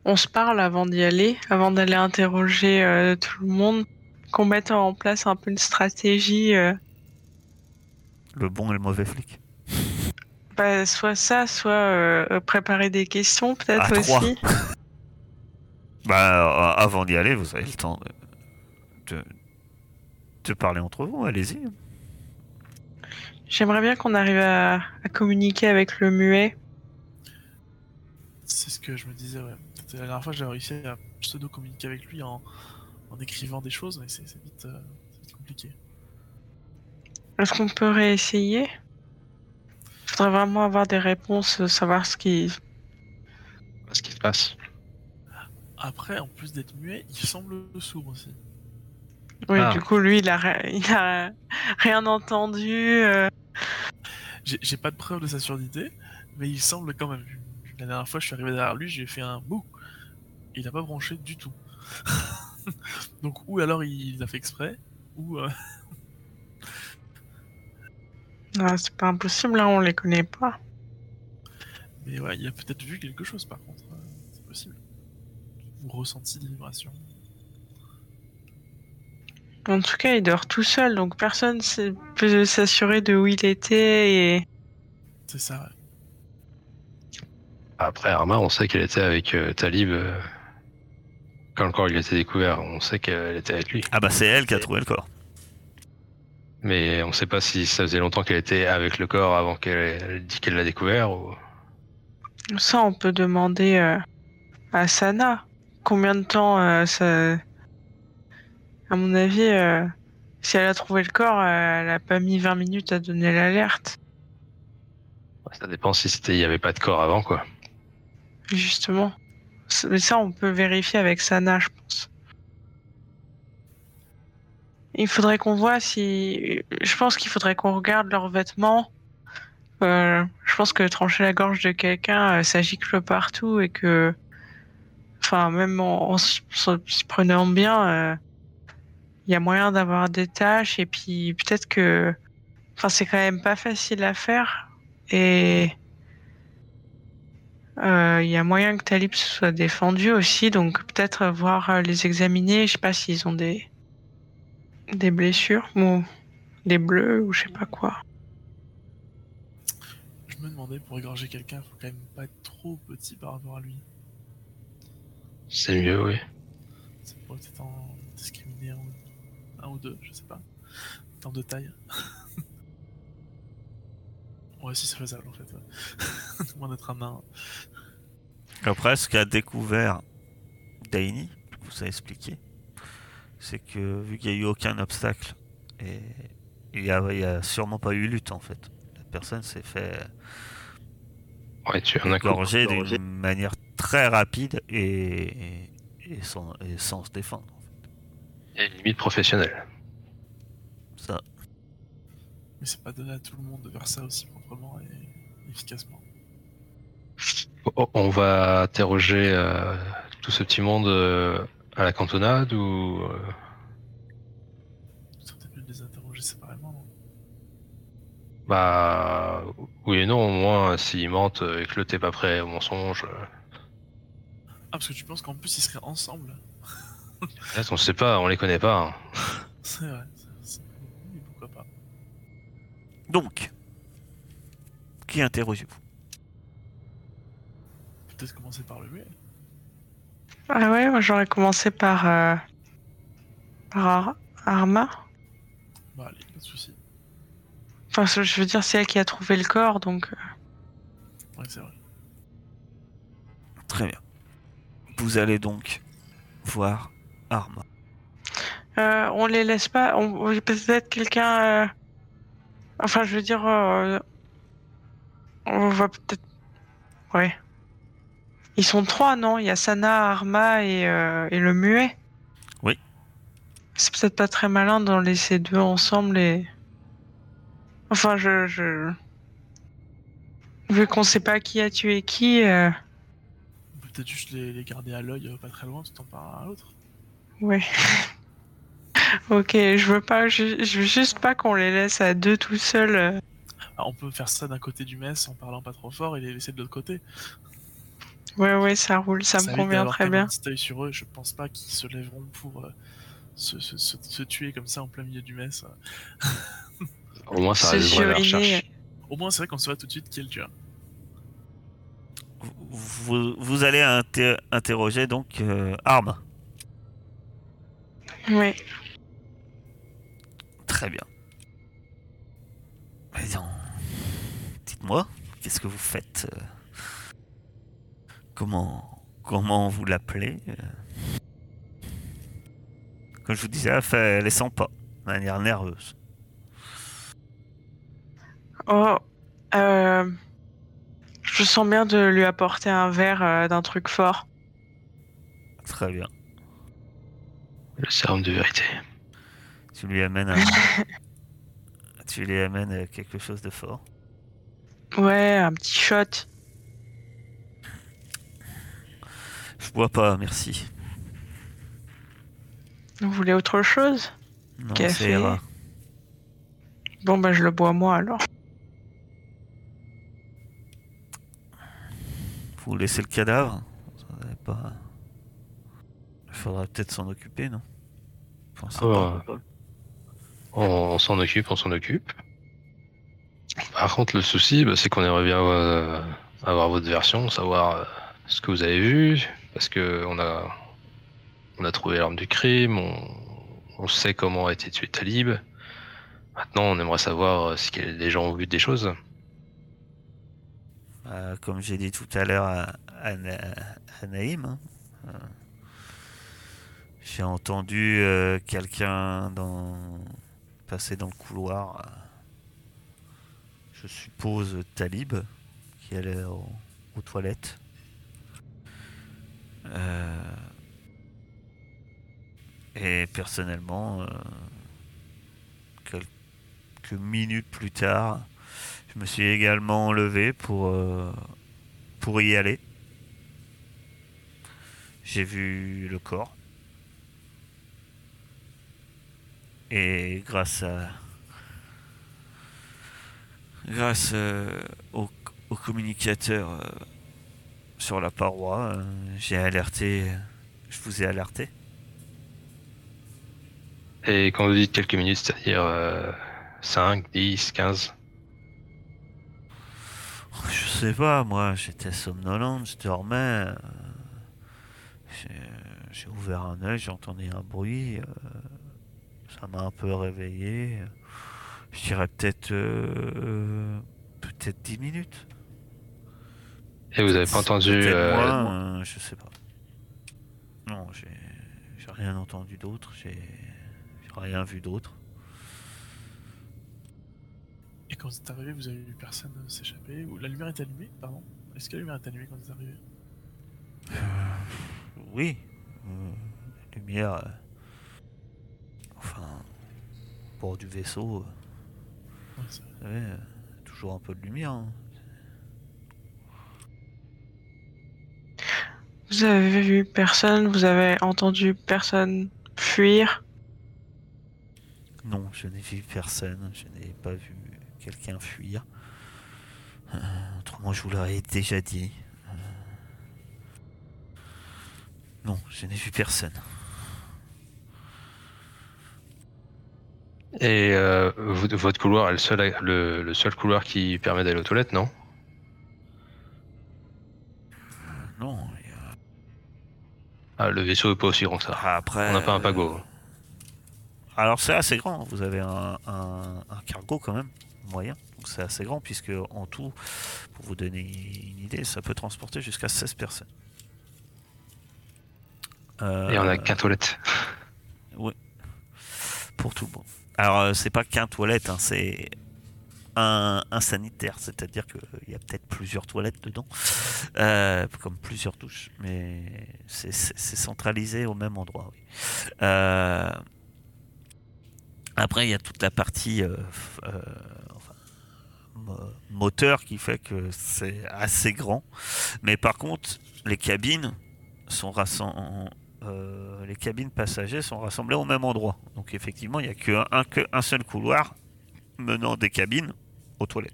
On se parle avant d'y aller, avant d'aller interroger euh, tout le monde, qu'on mette en place un peu une stratégie. euh, Le bon et le mauvais flic. Soit ça, soit euh, préparer des questions peut-être aussi. Bah, euh, avant d'y aller, vous avez le temps de, de, de parler entre vous, allez-y. J'aimerais bien qu'on arrive à, à communiquer avec le muet. C'est ce que je me disais, ouais. La dernière fois, j'avais réussi à pseudo-communiquer avec lui en, en écrivant des choses, mais c'est vite, euh, c'est vite compliqué. Est-ce qu'on peut réessayer? Je voudrais vraiment avoir des réponses, euh, savoir ce qui. Ce qui se passe. Après, en plus d'être muet, il semble sourd aussi. Oui, Ah. du coup, lui, il a, ri- il a rien entendu. euh, J'ai pas de preuve de sa surdité, mais il semble quand même. La dernière fois, je suis arrivé derrière lui, j'ai fait un bouh. Il a pas branché du tout. Donc, ou alors il l'a fait exprès, ou. euh, Non, c'est pas impossible, là, on les connaît pas. Mais ouais, il a peut-être vu quelque chose par contre. euh, C'est possible. Ou ressenti des vibrations. En tout cas, il dort tout seul, donc personne ne peut s'assurer de où il était. Et... C'est ça, ouais. Après, Arma, on sait qu'elle était avec euh, Talib euh, quand le corps il a été découvert. On sait qu'elle était avec lui. Ah bah c'est elle qui a trouvé le corps. Mais on sait pas si ça faisait longtemps qu'elle était avec le corps avant qu'elle elle dit qu'elle l'a découvert ou. Ça, on peut demander euh, à Sana. Combien de temps euh, ça. À mon avis, euh, si elle a trouvé le corps, elle a pas mis 20 minutes à donner l'alerte. Ça dépend si c'était il y avait pas de corps avant quoi. Justement. Mais ça, on peut vérifier avec Sana, je pense. Il faudrait qu'on voit si. Je pense qu'il faudrait qu'on regarde leurs vêtements. Euh, je pense que trancher la gorge de quelqu'un, euh, ça gicle partout et que. Enfin, même en, en s- s'y prenant bien, euh, il y a moyen d'avoir des tâches et puis peut-être que. Enfin, c'est quand même pas facile à faire et. Euh, Il y a moyen que Talib se soit défendu aussi, donc peut-être voir les examiner. Je sais pas s'ils ont des des blessures ou des bleus ou je sais pas quoi. Je me demandais, pour égorger quelqu'un, faut quand même pas être trop petit par rapport à lui. C'est mieux, oui. Ça pourrait peut-être en discriminer un, un ou deux, je sais pas. En termes de taille. ouais, si c'est faisable en fait. Ouais. Moins d'être un nain. Après, ce qu'a découvert Daini, je vous ai expliqué, c'est que vu qu'il n'y a eu aucun obstacle Et il n'y a, il y a sûrement pas eu lutte en fait. La personne s'est fait Ouais, tu en as gorger d'une manière très rapide et, et, sans, et sans se défendre. Il y a une limite professionnelle. Ça. Mais c'est pas donné à tout le monde de faire ça aussi proprement et efficacement. Oh, On va interroger euh, tout ce petit monde euh, à la cantonade ou. euh, peut-être mieux de les interroger séparément. Bah. Oui et non, au moins, s'ils mentent et que le t'es pas prêt au mensonge. euh, Ah, parce que tu penses qu'en plus ils seraient ensemble Peut-être, on sait pas, on les connaît pas. hein. C'est vrai. c'est- Oui, pourquoi pas. Donc, qui interrogez-vous? Peut-être commencer par le muet. Ah ouais, moi j'aurais commencé par. euh, par Ar- Arma. Bah allez, pas de soucis. Enfin, je veux dire, c'est elle qui a trouvé le corps, donc. euh, Ouais, c'est vrai. Très bien. Vous allez donc voir Arma. Euh, on les laisse pas. On... Peut-être quelqu'un. euh, Enfin, je veux dire. euh, On va peut-être. Ouais. Ils sont trois, non? Il y a Sana, Arma et, euh, et le muet. Oui. C'est peut-être pas très malin d'en laisser deux ensemble et. Enfin, je. je... Vu qu'on sait pas qui a tué qui. euh, On peut peut-être juste les, les garder à l'œil euh, pas très loin tout en parlant à l'autre. Ouais. ok, je veux pas, je, je veux juste pas qu'on les laisse à deux tout seuls. euh. Ah, on peut faire ça d'un côté du mess en parlant pas trop fort et les laisser de l'autre côté. Ouais, ouais, ça roule, ça, me convient très bien. sur eux, je pense pas qu'ils se lèveront pour euh, se, se- se- se tuer comme ça en plein milieu du mess. Au moins, ça la recherche. Au moins, c'est vrai qu'on saurait tout de suite qui est le tueur. Vous, vous allez inter- interroger donc euh. Ouais. Très bien. Dites-moi, qu'est-ce que vous faites euh, Comment comment vous l'appelez euh Comme je vous disais, elle, fait, elle les sent pas, de manière nerveuse. Oh, euh, je sens bien de lui apporter un verre euh, d'un truc fort. Très bien. Le sérum de vérité. Tu lui amènes un... tu lui amènes quelque chose de fort. Ouais, un petit shot. Je bois pas, merci. Vous voulez autre chose? Non, Café. Bon, bah, je le bois moi alors. Vous laissez le cadavre? Pas... Il faudra peut-être s'en occuper, non? Oh, pas. On s'en occupe, on s'en occupe. Par contre, le souci, bah, c'est qu'on aimerait bien euh, avoir votre version, savoir euh, ce que vous avez vu, parce que on a, on a trouvé l'arme du crime, on, on sait comment a été tué Talib. Maintenant, on aimerait savoir si les gens ont vu des choses. Euh, comme j'ai dit tout à l'heure à, à Na- à Naïm, hein, euh, j'ai entendu euh, quelqu'un passer dans le couloir. je suppose Talib, qui allait au- aux toilettes. Euh, et personnellement, euh, quelques minutes plus tard, je me suis également levé pour, euh, pour y aller. J'ai vu le corps. Et grâce à. Grâce au, communicateur sur la paroi, euh, j'ai alerté. Je vous ai alerté. Et quand vous dites quelques minutes, c'est-à-dire euh, 5, 10, 15 Je sais pas, moi, j'étais somnolente, je dormais. euh, j'ai- ouvert un œil, j'ai entendu un bruit. euh, ça m'a un peu réveillé. Je dirais peut-être. peut-être 10 minutes. Et vous avez pas entendu euh, moins, euh, je sais pas. Non, j'ai j'ai rien entendu d'autre, j'ai j'ai rien vu d'autre. quand vous êtes arrivé, vous avez vu personne euh, s'échapper ou la lumière est allumée Pardon. Est-ce que la lumière est allumée quand vous êtes arrivé Oui. euh, lumière. euh, enfin. Bord du vaisseau, euh, Ouais, c'est vrai. vous savez, euh, toujours un peu de lumière. hein. Vous avez vu personne, vous avez entendu personne fuir? Non, je n'ai vu personne. Je n'ai pas vu quelqu'un fuir. Euh, autrement, je vous l'aurais déjà dit. Euh, Non, je n'ai vu personne. Et euh, votre couloir est le seul, le, le seul couloir qui permet d'aller aux toilettes, non? Non. Ah, le vaisseau est pas aussi grand que ça. Après. On n'a pas un euh, pago. Alors c'est assez grand, vous avez un, un- un cargo quand même, moyen, donc c'est assez grand puisque en tout, pour vous donner une idée, ça peut transporter jusqu'à 16 personnes. Euh, Et on a qu'un toilette. Pour tout le monde. Alors euh, c'est pas qu'un toilette, hein, c'est un, sanitaire, c'est-à-dire qu'il y a peut-être plusieurs toilettes dedans, euh, comme plusieurs douches, mais c'est- centralisé au même endroit. oui. Euh, après, il y a toute la partie euh, euh, moteur qui fait que c'est assez grand, mais par contre, les cabines sont rassemblées. les cabines passagers sont rassemblées au même endroit. Donc effectivement, il n'y a qu'un un seul couloir menant des cabines aux toilettes.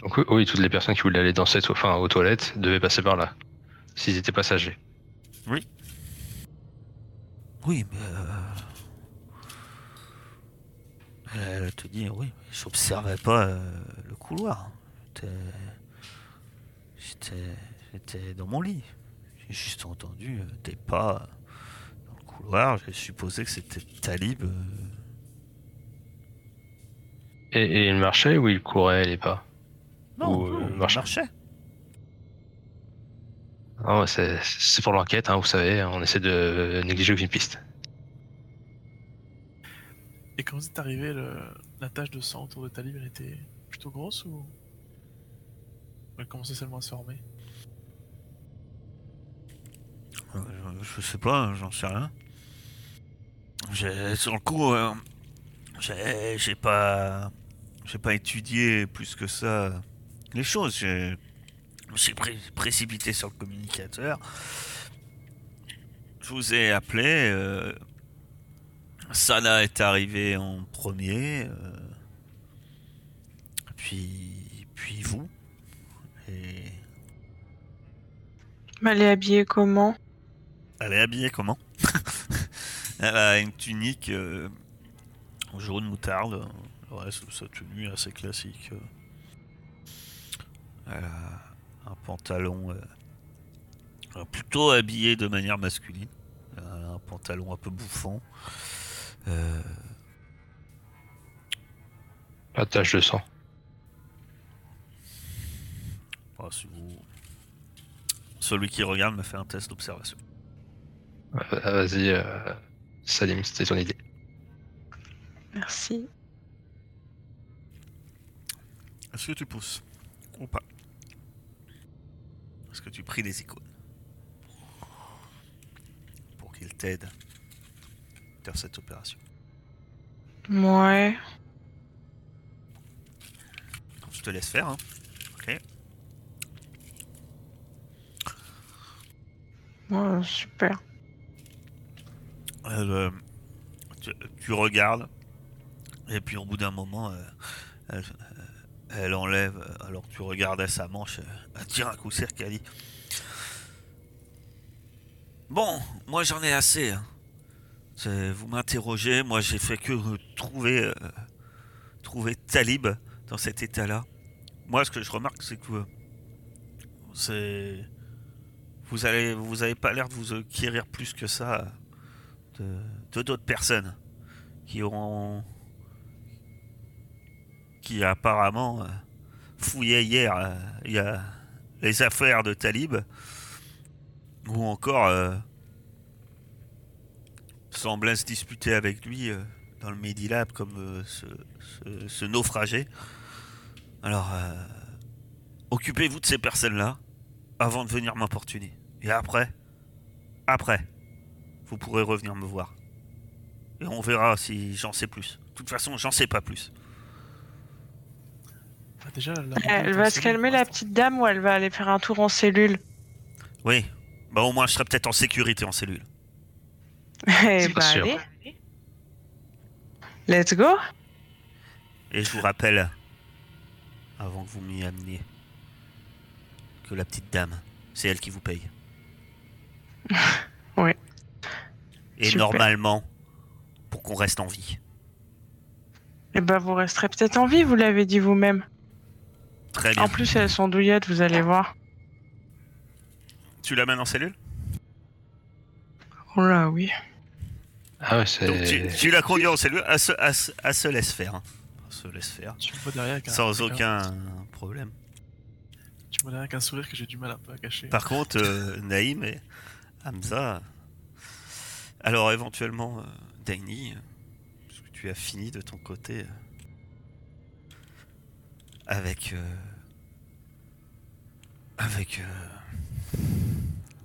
Donc oui, oui, toutes les personnes qui voulaient aller dans cette, enfin, aux toilettes devaient passer par là. S'ils étaient passagers. Oui, mais... euh, Elle te dit, oui, j'observais pas euh, le couloir. J'étais- J'étais j'étais dans mon lit. J'ai juste entendu euh, des pas dans le couloir. J'ai supposé que c'était Talib. Euh, Et, et il marchait ou il courait les pas Non, Ou, euh, non, il marchait. marchait. Ah ouais, c'est c'est pour l'enquête, hein, vous savez, on essaie de négliger aucune piste. Et quand vous êtes arrivé, le... la tache de sang autour de Talib, elle était plutôt grosse ou elle commençait seulement à se former? Euh, Je, je sais pas, j'en sais rien. J'ai, sur le coup, euh, j'ai, pas, j'ai pas étudié plus que ça les choses. J'ai, je me suis pré- précipité sur le communicateur. Je vous ai appelé. Euh, Sana est arrivé en premier. euh, puis, puis vous. Et elle est habillée comment? Elle est habillée comment? Elle a une tunique euh, jaune moutarde. Le reste sa tenue assez classique. Elle a un pantalon euh, plutôt habillé de manière masculine. Elle a un pantalon un peu bouffant. Euh, Pas de tache de sang. si vous- Celui qui regarde me fait un test d'observation. Euh, Vas-y, euh, Salim, c'était ton idée. Merci. Est-ce que tu pousses ou pas? Est-ce que tu pries les icônes? Pour qu'ils t'aident dans cette opération Ouais. Je te laisse faire. Hein. Ok. Ouais, super. Euh, tu, tu regardes et puis au bout d'un moment, euh, elle, euh, enlève. euh, Alors que tu regardais sa manche, euh, elle tire un coup sec. Elle dit Bon, moi j'en ai assez. hein. Vous m'interrogez, moi j'ai fait que euh, trouver, euh, trouver Talib dans cet état-là. Moi, ce que je remarque, c'est que euh, c'est vous allez, vous avez pas l'air de vous acquérir plus que ça de d'autres personnes qui ont qui apparemment euh, fouillaient hier euh, les affaires de Talib ou encore euh, semblaient se disputer avec lui dans le Medilab comme ce, naufragé. Alors, occupez-vous de ces personnes-là avant de venir m'importuner. Et après, après, vous pourrez revenir me voir. Et on verra si j'en sais plus. De toute façon, j'en sais pas plus. Ah, déjà, la Elle va se calmer la petite dame ou elle va aller faire un tour en cellule? Oui, bah au moins je serai peut-être en sécurité en cellule. Eh bah sûr. allez. Let's go Et je vous rappelle, avant que vous m'y ameniez, que la petite dame, c'est elle qui vous paye. Ouais. Et Super. normalement, pour qu'on reste en vie. Eh bah vous resterez peut-être en vie, vous l'avez dit vous-même. Très bien. En plus, elles sont douillettes, vous allez voir. Tu l'amènes en cellule? Oh là, oui. Ah ouais, Donc tu, c'est. tu la conduis en cellule, elle se, se- elle se laisse faire. hein. Elle se laisse faire. Tu me vois derrière avec un, Sans un- aucun problème. Tu me vois derrière avec un sourire que j'ai du mal un peu à cacher. Par contre, euh, Naïm et Hamza. Alors éventuellement, euh, Daini, euh, parce que tu as fini de ton côté euh, avec. euh, avec. euh,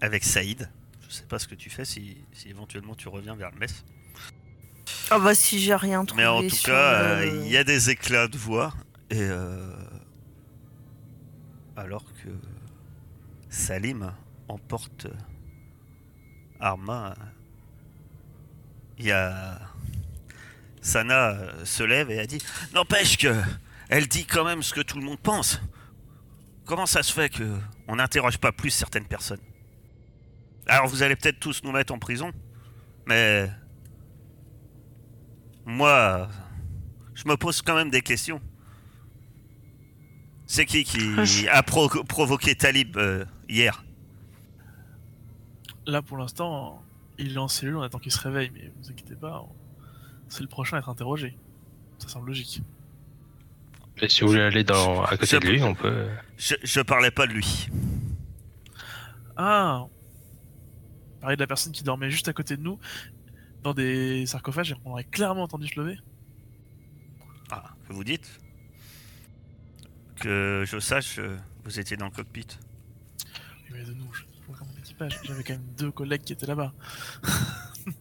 avec Saïd. Je sais pas ce que tu fais si, si éventuellement tu reviens vers le mess. Ah bah si j'ai rien trouvé Mais en tout cas, le- euh, il y a des éclats de voix. Et. euh, alors que. Salim emporte Arma. Il y a. Sana euh, se lève et a dit N'empêche que. Elle dit quand même ce que tout le monde pense. Comment ça se fait que on n'interroge pas plus certaines personnes? Alors vous allez peut-être tous nous mettre en prison, mais moi, je me pose quand même des questions. C'est qui qui a pro- provoqué Talib euh, hier? Là, pour l'instant, il est en cellule, on attend qu'il se réveille, mais vous inquiétez pas, c'est le prochain à être interrogé. Ça semble logique. Et si vous voulez aller dans... à côté Je- de lui, on peut. je, je parlais pas de lui. Ah Pareil de la personne qui dormait juste à côté de nous, dans des sarcophages, et on aurait clairement entendu se lever. Ah, que vous dites Que je sache, euh, vous étiez dans le cockpit. Oui, Mais de nous, je vois comme mon équipage, j'avais quand même deux collègues qui étaient là-bas.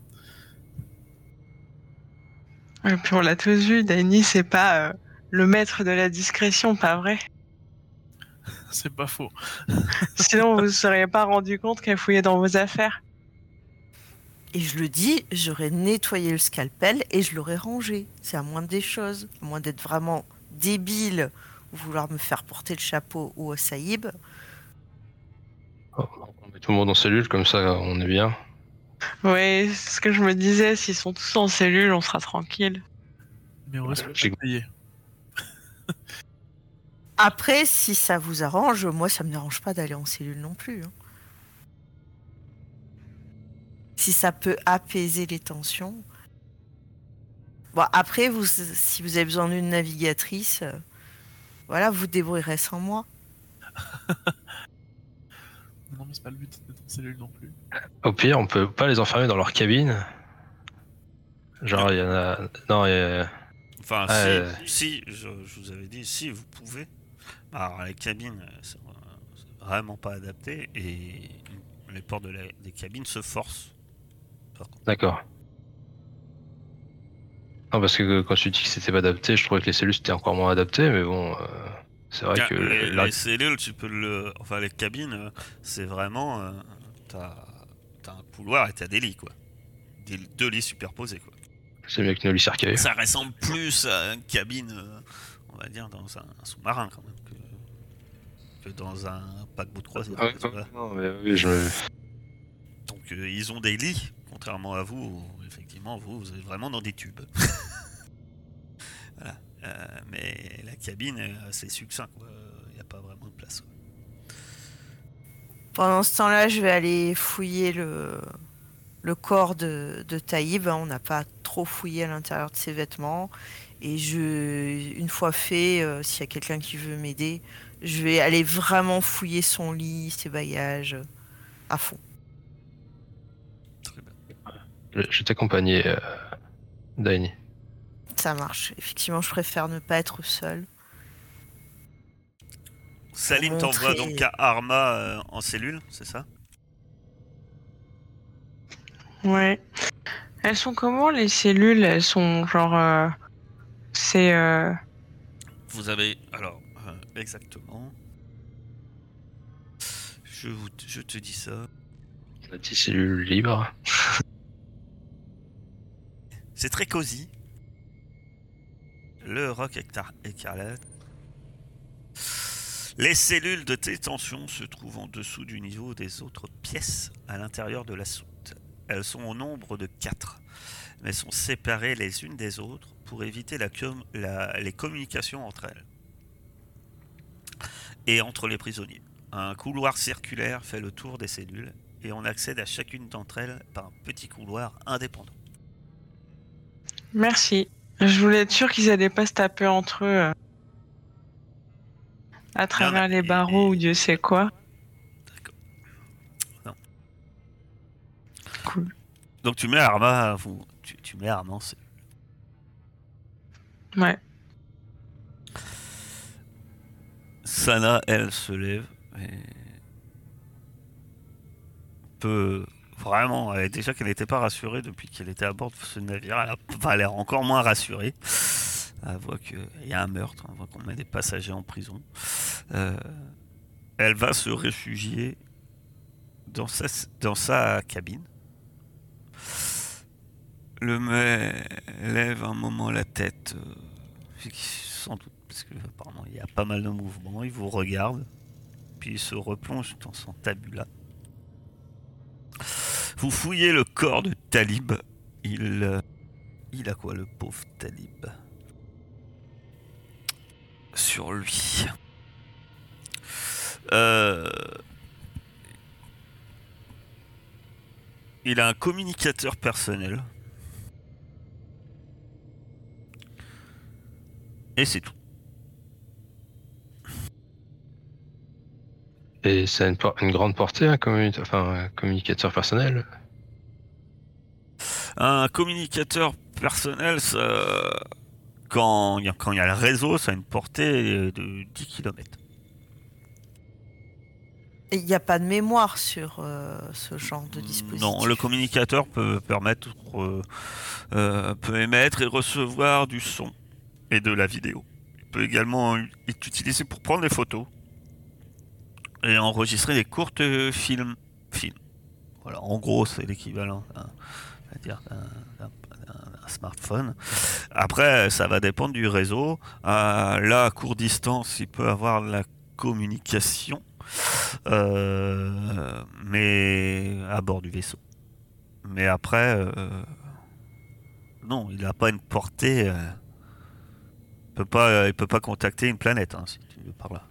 Et puis on l'a tous vu, Danny, c'est pas euh, le maître de la discrétion, pas vrai? C'est pas faux. Sinon, vous ne seriez pas rendu compte qu'elle fouillait dans vos affaires. Et je le dis, j'aurais nettoyé le scalpel et je l'aurais rangé. C'est à moins des choses. À moins d'être vraiment débile ou vouloir me faire porter le chapeau ou au saïb. On met tout le monde en cellule, comme ça on est bien. Oui, c'est ce que je me disais, s'ils sont tous en cellule, on sera tranquille. Mais on de payer. Après, si ça vous arrange, moi ça me dérange pas d'aller en cellule non plus. hein. Si ça peut apaiser les tensions. Bon, après, vous, si vous avez besoin d'une navigatrice, euh, voilà, vous débrouillerez sans moi. Non, mais c'est pas le but d'être en cellule non plus. Au pire, on peut pas les enfermer dans leur cabine. Genre, il y en a. Non, il y a- Enfin, Ah, si, euh. si, je, je vous avais dit, si, vous pouvez. Alors, les cabines, euh, c'est euh, c'est vraiment pas adapté et les portes de la- des cabines se forcent. D'accord. Non, parce que quand tu dis que c'était pas adapté, je trouvais que les cellules c'était encore moins adapté, mais bon, euh, c'est vrai Ah, que. les, la- les cellules, tu peux le. Enfin, les cabines, euh, c'est vraiment. euh, t'as t'as un couloir et t'as des lits, quoi. Des, deux lits superposés, quoi. C'est mieux que nos lits cercueils. Ça ressemble plus à une cabine, euh, va dire, dans un, un sous-marin, quand même, que, que dans un paquebot de croisière. Ah non, mais oui, je Donc euh, ils ont des lits, contrairement à vous, où, effectivement, vous, vous êtes vraiment dans des tubes. voilà. Euh, mais la cabine est assez succinct, quoi. Il n'y a pas vraiment de place. quoi. Pendant ce temps-là, je vais aller fouiller le, le corps de, de Taïb. On n'a pas trop fouillé à l'intérieur de ses vêtements. Et je, une fois fait, euh, s'il y a quelqu'un qui veut m'aider, je vais aller vraiment fouiller son lit, ses bagages, euh, à fond. Très bien. je, vais t'accompagner, euh, Daini. Ça marche. Effectivement, je préfère ne pas être seul. Salim montrer- t'envoie donc à Arma euh, en cellule, c'est ça? Ouais. Elles sont comment les cellules? Elles sont genre. C'est. euh, Vous avez. Alors, euh, exactement. Je, vous, je te dis ça. On a dit cellule libre. C'est très cosy. Le rock écar- écarlate. Les cellules de détention se trouvent en dessous du niveau des autres pièces à l'intérieur de la soute. Elles sont au nombre de quatre, mais sont séparées les unes des autres pour éviter la com- la- les communications entre elles et entre les prisonniers. Un couloir circulaire fait le tour des cellules et on accède à chacune d'entre elles par un petit couloir indépendant. Merci. Je voulais être sûr qu'ils allaient pas se taper entre eux. euh, À travers les et- barreaux ou Dieu sait quoi. D'accord. Non. Cool. Donc tu mets Arma, vous- tu, tu mets Arma en cellule. Ouais. Sana, elle, se lève et peut vraiment, déjà qu'elle n'était pas rassurée depuis qu'elle était à bord de ce navire, elle a l'air encore moins rassurée. Elle voit qu'il y a un meurtre, elle voit qu'on met des passagers en prison. Euh, elle va se réfugier dans sa cabine. Le mec lève un moment la tête, euh, sans doute, parce que apparemment il y a pas mal de mouvements. Il vous regarde, puis il se replonge dans son tabula. Vous fouillez le corps de Talib. Il, euh, il a quoi le pauvre Talib? Sur lui. Euh, il a un communicateur personnel. Et c'est tout. Et ça a une, por- une grande portée, un, communi- enfin, un communicateur personnel. Un communicateur personnel, ça- quand il y, a- y le réseau, ça a une portée de 10 km. Et il n'y a pas de mémoire sur euh, ce genre de dispositif? Non, le communicateur peut permettre, euh, euh, peut émettre et recevoir du son et de la vidéo. Il peut également être utilisé pour prendre des photos et enregistrer des courtes films. films. Voilà, en gros, c'est l'équivalent d'un smartphone. Après, ça va dépendre du réseau. Euh, là, à courte distance, il peut avoir la communication, euh, mais à bord du vaisseau. Mais après, euh, non, il n'a pas une portée. Euh, il peut pas, il peut pas contacter une planète, hein, si tu veux par là.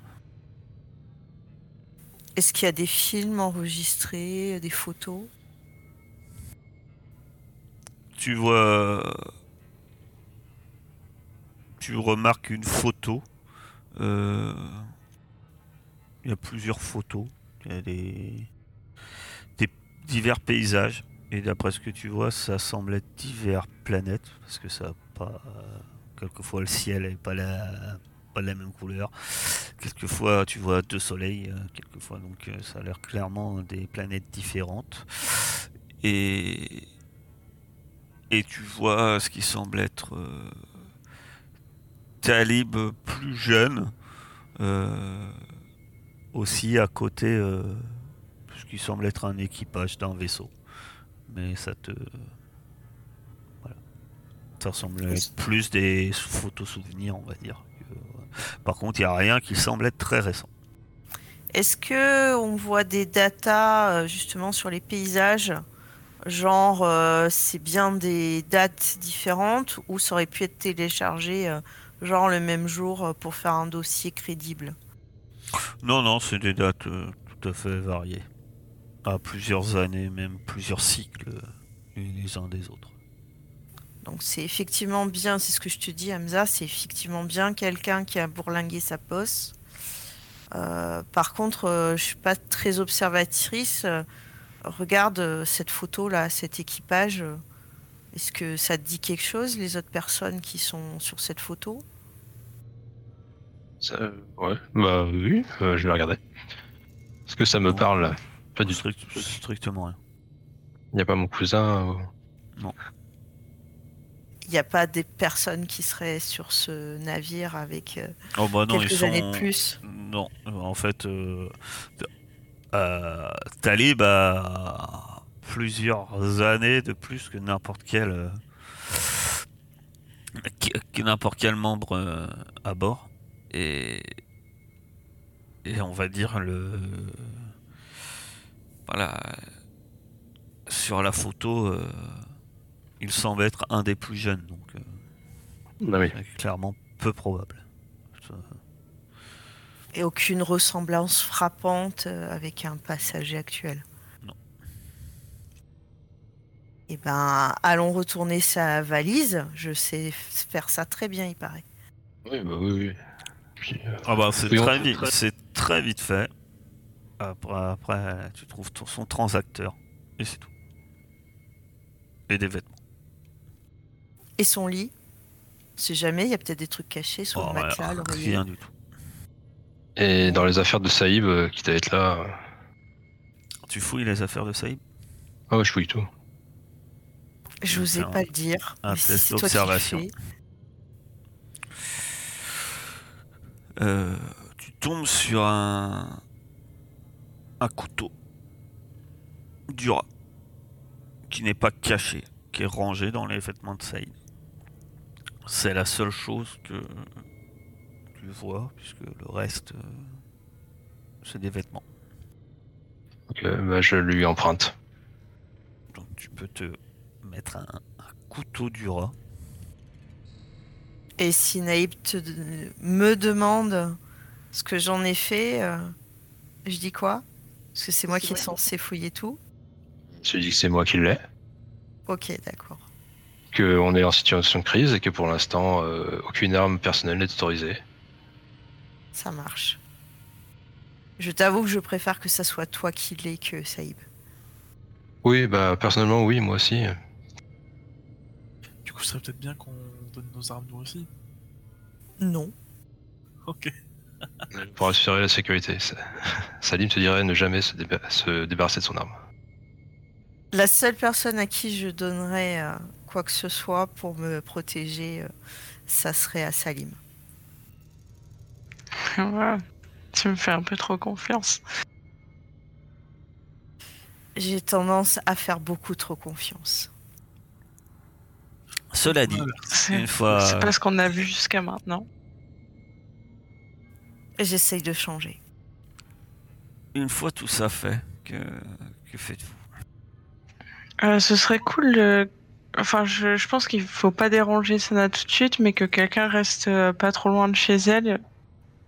Est-ce qu'il y a des films enregistrés, des photos? Tu vois, tu remarques une photo. euh, Il y a plusieurs photos. Il y a des, des divers paysages. Et d'après ce que tu vois, ça semble être divers planètes parce que ça a pas. Quelquefois le ciel n'est pas la pas de la même couleur. Quelquefois tu vois deux soleils. euh, Quelquefois donc euh, ça a l'air clairement des planètes différentes. Et et tu vois ce qui semble être euh, Talib plus jeune, aussi à côté, ce qui semble être un équipage d'un vaisseau. Mais ça te. Ça ressemble à être plus des photos souvenirs, on va dire. que- Par contre, il n'y a rien qui semble être très récent. Est-ce que on voit des datas euh, justement sur les paysages? Genre, euh, c'est bien des dates différentes ou ça aurait pu être téléchargé euh, genre le même jour euh, pour faire un dossier crédible? Non, non, c'est des dates euh, tout à fait variées. À plusieurs années, même plusieurs cycles euh, les uns des autres. Donc c'est effectivement bien, c'est ce que je te dis Hamza, c'est effectivement bien quelqu'un qui a bourlingué sa poste. Euh, par contre, euh, je suis pas très observatrice. Euh, regarde euh, cette photo là, cet équipage. euh, Est-ce que ça te dit quelque chose, les autres personnes qui sont sur cette photo? Ça, ouais, bah oui, euh, je vais regarder. Est-ce que ça me Non. parle? Pas du tout. Strict- strictement rien. Il n'y a pas mon cousin ou- Il n'y a pas des personnes qui seraient sur ce navire avec euh, Oh bah non, ils quelques sont. années de plus Non, en fait, euh, euh, Talib a plusieurs années de plus que n'importe quel euh, que, n'importe quel membre à bord et et on va dire le voilà sur la photo euh, il semble être un des plus jeunes donc euh, Ah oui. c'est clairement peu probable. Ça- et aucune ressemblance frappante euh, avec un passager actuel? Non. Eh ben, allons retourner sa valise. Je sais faire ça très bien, il paraît. Oui, bah oui, oui. Puis, euh, Ah bah c'est Oui, très vite, c'est très vite fait. Après, après, tu trouves ton, son transacteur et c'est tout. Et des vêtements. Et son lit sait jamais, il y a peut-être des trucs cachés sur Oh, le matelas, ouais, l'oreiller. rien du tout. Et dans les affaires de Saïb, euh, quitte à être là, euh, Tu fouilles les affaires de Saïd ah ouais, je fouille tout. Je fait un- pas le dire. un mais si test c'est toi qui le d'observation. fais, Euh, tu tombes sur un un couteau du rat qui n'est pas caché, qui est rangé dans les vêtements de Saïd. C'est la seule chose que tu vois, puisque le reste, euh, c'est des vêtements. Euh, bah, je lui emprunte. Donc tu peux te mettre un, un couteau du rat. Et si Naïb te, me demande ce que j'en ai fait, euh, je dis quoi? Parce que c'est moi qui est censé fouiller tout. Je lui dis que c'est moi qui l'ai, Ok, d'accord. Qu'on est en situation de crise et que pour l'instant, euh, aucune arme personnelle n'est autorisée. Ça marche. Je t'avoue que je préfère que ça soit toi qui l'aies que Saïb. Oui, bah personnellement, oui, moi aussi. Du coup, ce serait peut-être bien qu'on donne nos armes nous aussi. Non. Ok. Pour assurer la sécurité. Salim te dirait ne jamais se, déba- se débarrasser de son arme. La seule personne à qui je donnerais euh, quoi que ce soit pour me protéger, euh, ça serait à Salim. Ouais. Tu me fais un peu trop confiance. J'ai tendance à faire beaucoup trop confiance. Cela dit, C'est une fois, c'est pas ce qu'on a vu jusqu'à maintenant. Et J'essaye de changer. une fois tout ça fait, que, que faites-vous? Euh, ce serait cool. de- Enfin, je, je pense qu'il faut pas déranger Sana tout de suite, mais que quelqu'un reste euh, pas trop loin de chez elle.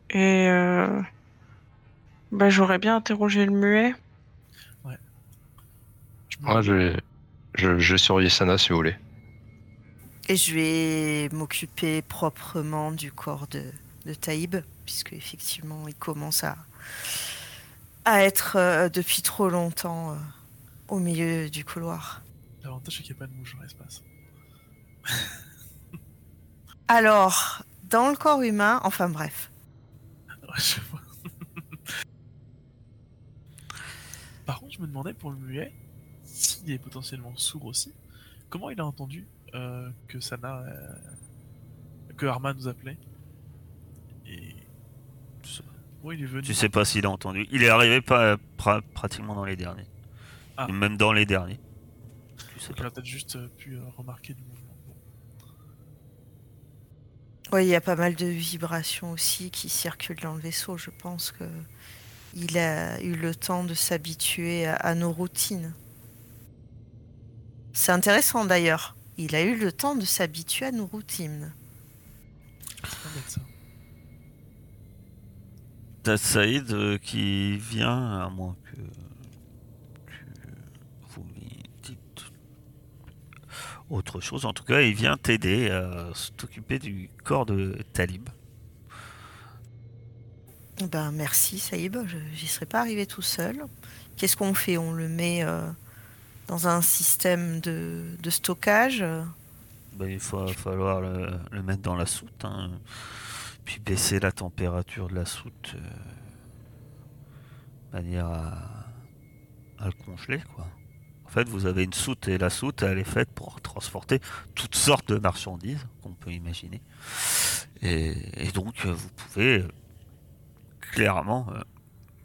Et euh, bah, j'aurais bien interrogé le muet. Je me- Moi, je vais, je, je vais surveiller Sana si vous voulez. Et je vais m'occuper proprement du corps de, de Taïb, puisque effectivement il commence à, à être euh, depuis trop longtemps euh, au milieu du couloir. L'avantage, c'est qu'il n'y a pas de mouche dans l'espace. Alors, dans le corps humain, enfin bref, Ouais, je vois. Par contre, je me demandais pour le muet, s'il est potentiellement sourd aussi, comment il a entendu euh, que Sana. euh, que Arma nous appelait? Et. Oui, il est venu? Tu sais pas s'il a entendu. Il est arrivé pas, pra- pratiquement dans les derniers. Ah. Même dans les derniers. Sais Donc, pas. il a peut-être juste euh, pu euh, remarquer du mouvement. Bon. ouais, il y a pas mal de vibrations aussi qui circulent dans le vaisseau. Je pense que il a eu le temps de s'habituer à, à nos routines. C'est intéressant d'ailleurs. Il a eu le temps de s'habituer à nos routines. C'est pas bête, ça. T'as Saïd euh, qui vient, à moins que tu, vous lui dites autre chose. En tout cas, il vient t'aider à t'occuper du corps de Talib. Ben merci Saïb, je j'y serais pas arrivé tout seul. Qu'est-ce qu'on fait? On le met euh, dans un système de, de stockage? euh, Ben, il va falloir le, le mettre dans la soute, hein. puis baisser la température de la soute, euh, de manière à, à le congeler, quoi. En fait, vous avez une soute et la soute, elle est faite pour transporter toutes sortes de marchandises qu'on peut imaginer. Et, et donc, euh, vous pouvez euh, clairement euh,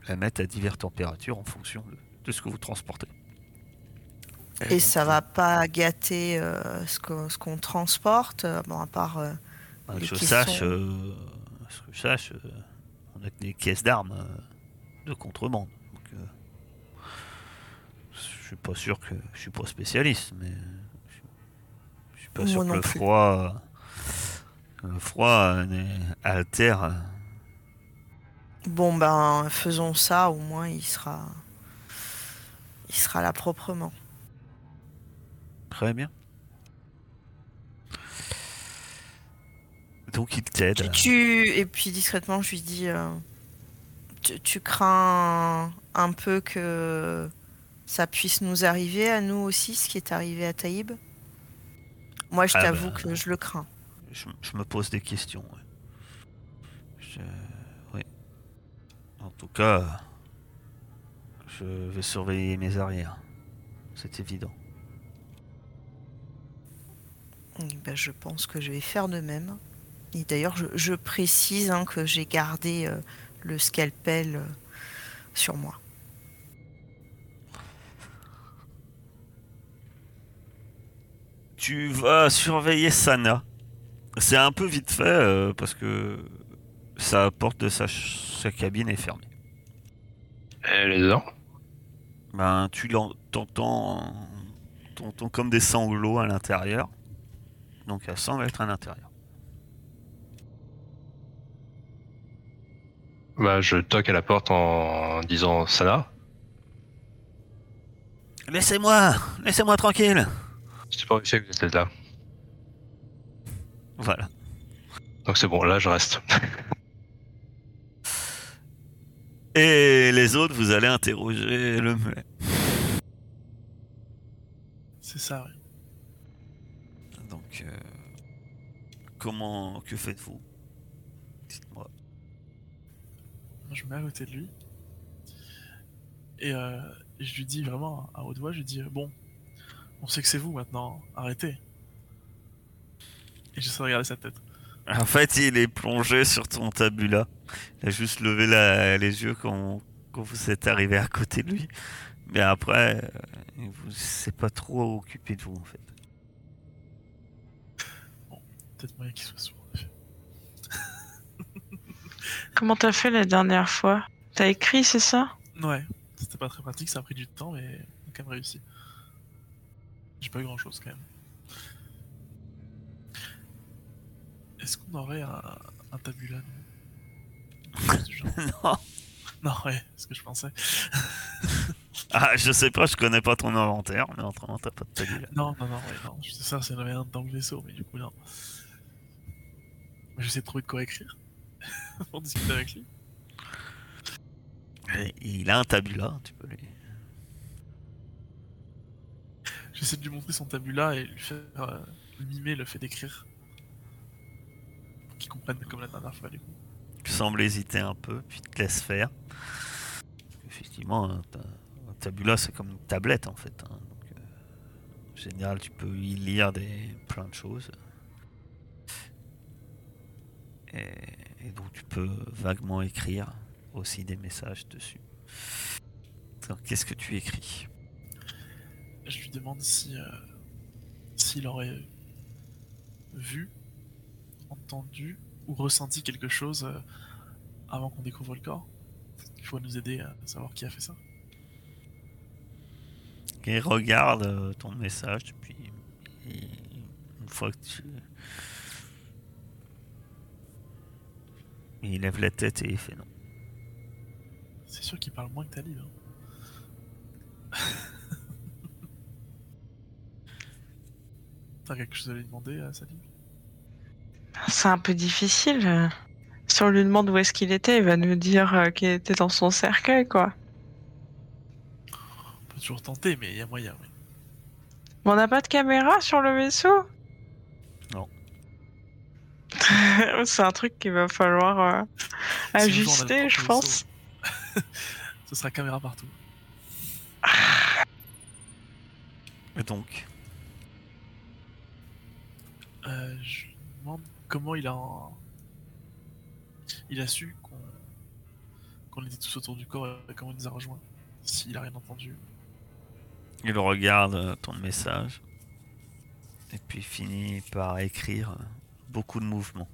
la mettre à diverses températures en fonction de, de ce que vous transportez. Et donc, ça va pas gâter euh, ce que- ce qu'on transporte, bon, à part. euh, Bah, que je sache, euh, ce que je sache, euh, on a que des caisses d'armes euh, de contrebande. Je suis pas sûr que je suis pas spécialiste, mais je, suis pas Moi sûr que le plus. froid, le froid euh, altère. euh, Bon, ben, faisons ça, au moins il sera. Il sera là proprement. Très bien. Donc il t'aide. Tu... Et puis discrètement, je lui dis euh, tu, tu crains un peu que ça puisse nous arriver à nous aussi, ce qui est arrivé à Taïb? Moi, je Ah t'avoue bah. que je le crains. Je, je me pose des questions. ouais. Je- oui. En tout cas, je vais surveiller mes arrières. C'est évident. Eh ben, je pense que je vais faire de même. Et d'ailleurs, je, je précise hein, que j'ai gardé euh, le scalpel euh, sur moi. Tu vas surveiller Sana. C'est un peu vite fait euh, parce que sa porte de sa, cabine est fermée. Elle est dedans? Ben, tu l'en- t'entends, t'entends comme des sanglots à l'intérieur. Donc elle semble être à l'intérieur. Bah, je toque à la porte en disant Sana? Laissez-moi, laissez-moi tranquille. Je sais pas que vous êtes là. Voilà. Donc c'est bon, là je reste. Et les autres, vous allez interroger le muet. C'est ça, oui. Donc, euh, comment, que faites-vous? Dites-moi. Moi, je me mets à côté de lui. Et euh, je lui dis vraiment à haute voix, je lui dis Bon, on sait que c'est vous maintenant, arrêtez. Et j'essaie de regarder sa tête. En fait, il est plongé sur ton tabula. Il a juste levé la- les yeux quand, quand vous êtes arrivé à côté de lui. Mais après, euh, il vous s'est pas trop occupé de vous, en fait. Peut-être moyen qu'il soit sourd. en effet. Comment t'as fait la dernière fois? T'as écrit, c'est ça? Ouais, c'était pas très pratique, ça a pris du temps, mais on a quand même réussi. J'ai pas eu grand chose quand même. Est-ce qu'on aurait un, un tabula non. Non, ouais, c'est ce que je pensais. Ah, je sais pas, je connais pas ton inventaire, mais autrement, t'as pas de tabula. Non, non, non, ouais, non. Je sais ça, c'est avait un dans le vaisseau, mais du coup, non. J'essaie de trouver de quoi écrire pour discuter avec lui. Et Il a un tabula, tu peux lui. J'essaie de lui montrer son tabula et lui faire euh, mimer le fait d'écrire. Pour qu'il comprenne comme la dernière fois, du coup. Tu sembles hésiter un peu, puis te laisse faire. Parce qu'effectivement, un, ta- un tabula, c'est comme une tablette, en fait. hein. Euh, en général, tu peux y lire des, plein de choses. Et, donc, tu peux vaguement écrire aussi des messages dessus. Qu'est-ce que tu écris? Je lui demande si euh, s'il aurait vu, entendu ou ressenti quelque chose euh, avant qu'on découvre le corps. Il faut nous aider à savoir qui a fait ça. Il regarde euh, ton message, puis il- une fois que tu... Il lève la tête et il fait non. C'est sûr qu'il parle moins que Talib. Hein. T'as quelque chose à lui demander à Salim C'est un peu difficile. euh. Si on lui demande où est-ce qu'il était, il va nous dire euh, qu'il était dans son cercueil, quoi. On peut toujours tenter, mais il y a moyen, oui. Mais on n'a pas de caméra sur le vaisseau? Non. C'est un truc qu'il va falloir euh, ajuster, je pense. Ce sera caméra partout. Et donc, Euh, je me demande comment il a il a su qu'on était tous autour du corps et comment il nous a rejoints. S'il a rien entendu. il regarde euh, ton message. Et puis finit par écrire euh, beaucoup de mouvements.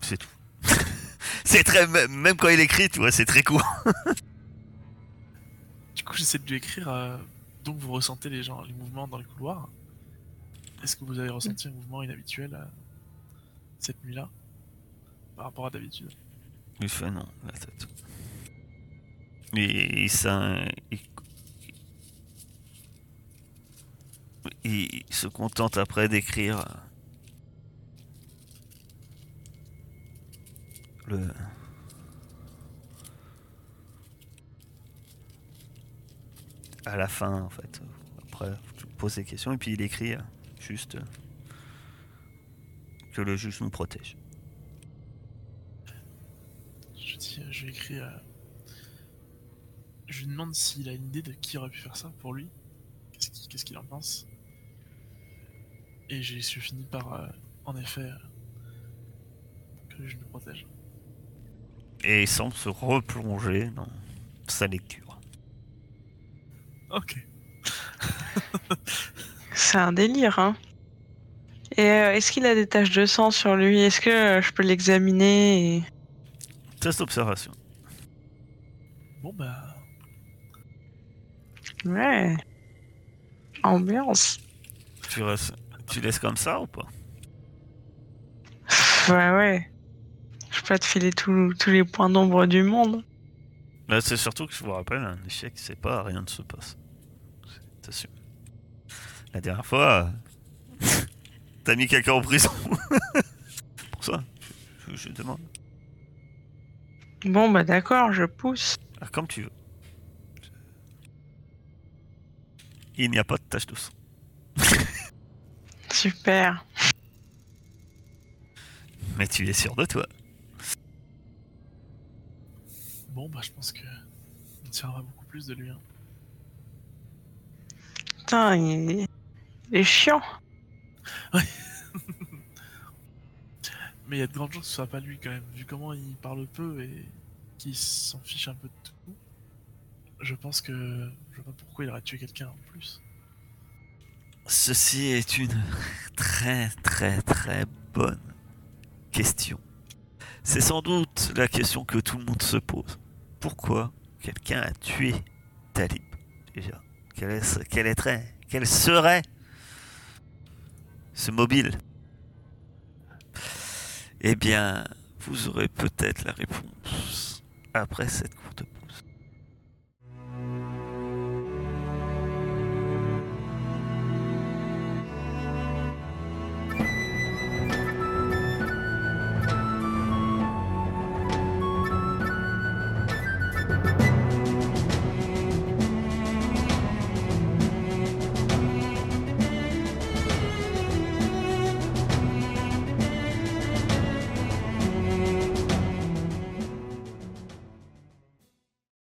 C'est tout. c'est très. Même quand il écrit, tu vois, c'est très court. Du coup, j'essaie de lui écrire. euh, donc, vous ressentez les gens, les mouvements dans le couloir. Est-ce que vous avez ressenti un mouvement inhabituel cette nuit-là par rapport à d'habitude? Il fait non, la tête. Et il, se contente après d'écrire le. À la fin, en fait. Après, tu poses des questions et puis il écrit euh, juste euh, que le juge nous protège. Je dis, euh, je lui écris. euh, Je lui demande s'il a une idée de qui aurait pu faire ça pour lui. Qu'est-ce qu'il en pense? Et j'ai je finis par, euh, en effet, euh, que je me protège. Et il semble se replonger dans sa lecture. Ok. C'est un délire, hein. Et euh, est-ce qu'il a des taches de sang sur lui? Est-ce que euh, je peux l'examiner et... Test d'observation. Bon bah, Ouais. Ambiance. Tu, restes- tu laisses comme ça ou pas? Ouais, ouais. Je peux pas te filer tous tous les points d'ombre du monde. Là, c'est surtout que je vous rappelle, un échec, c'est pas rien ne se passe. C'est- T'assumes. La dernière fois, t'as mis quelqu'un en prison. Pour ça, je, je demande. Bon, bah d'accord, je pousse. Ah, comme tu veux. Il n'y a pas de tache de sang. Super. Mais tu es sûr de toi. bon bah, je pense que on tiendra beaucoup plus de lui. hein. Putain, il... il est chiant. Mais il y a de grandes chances que ce soit pas lui quand même, vu comment il parle peu et qu'il s'en fiche un peu de tout. Je pense que je vois pas pourquoi il aurait tué quelqu'un en plus. Ceci est une très très très bonne question. C'est sans doute la question que tout le monde se pose. Pourquoi quelqu'un a tué Talib Déjà, quel, est ce- quel est quel serait ce mobile Eh bien, vous aurez peut-être la réponse après cette courte.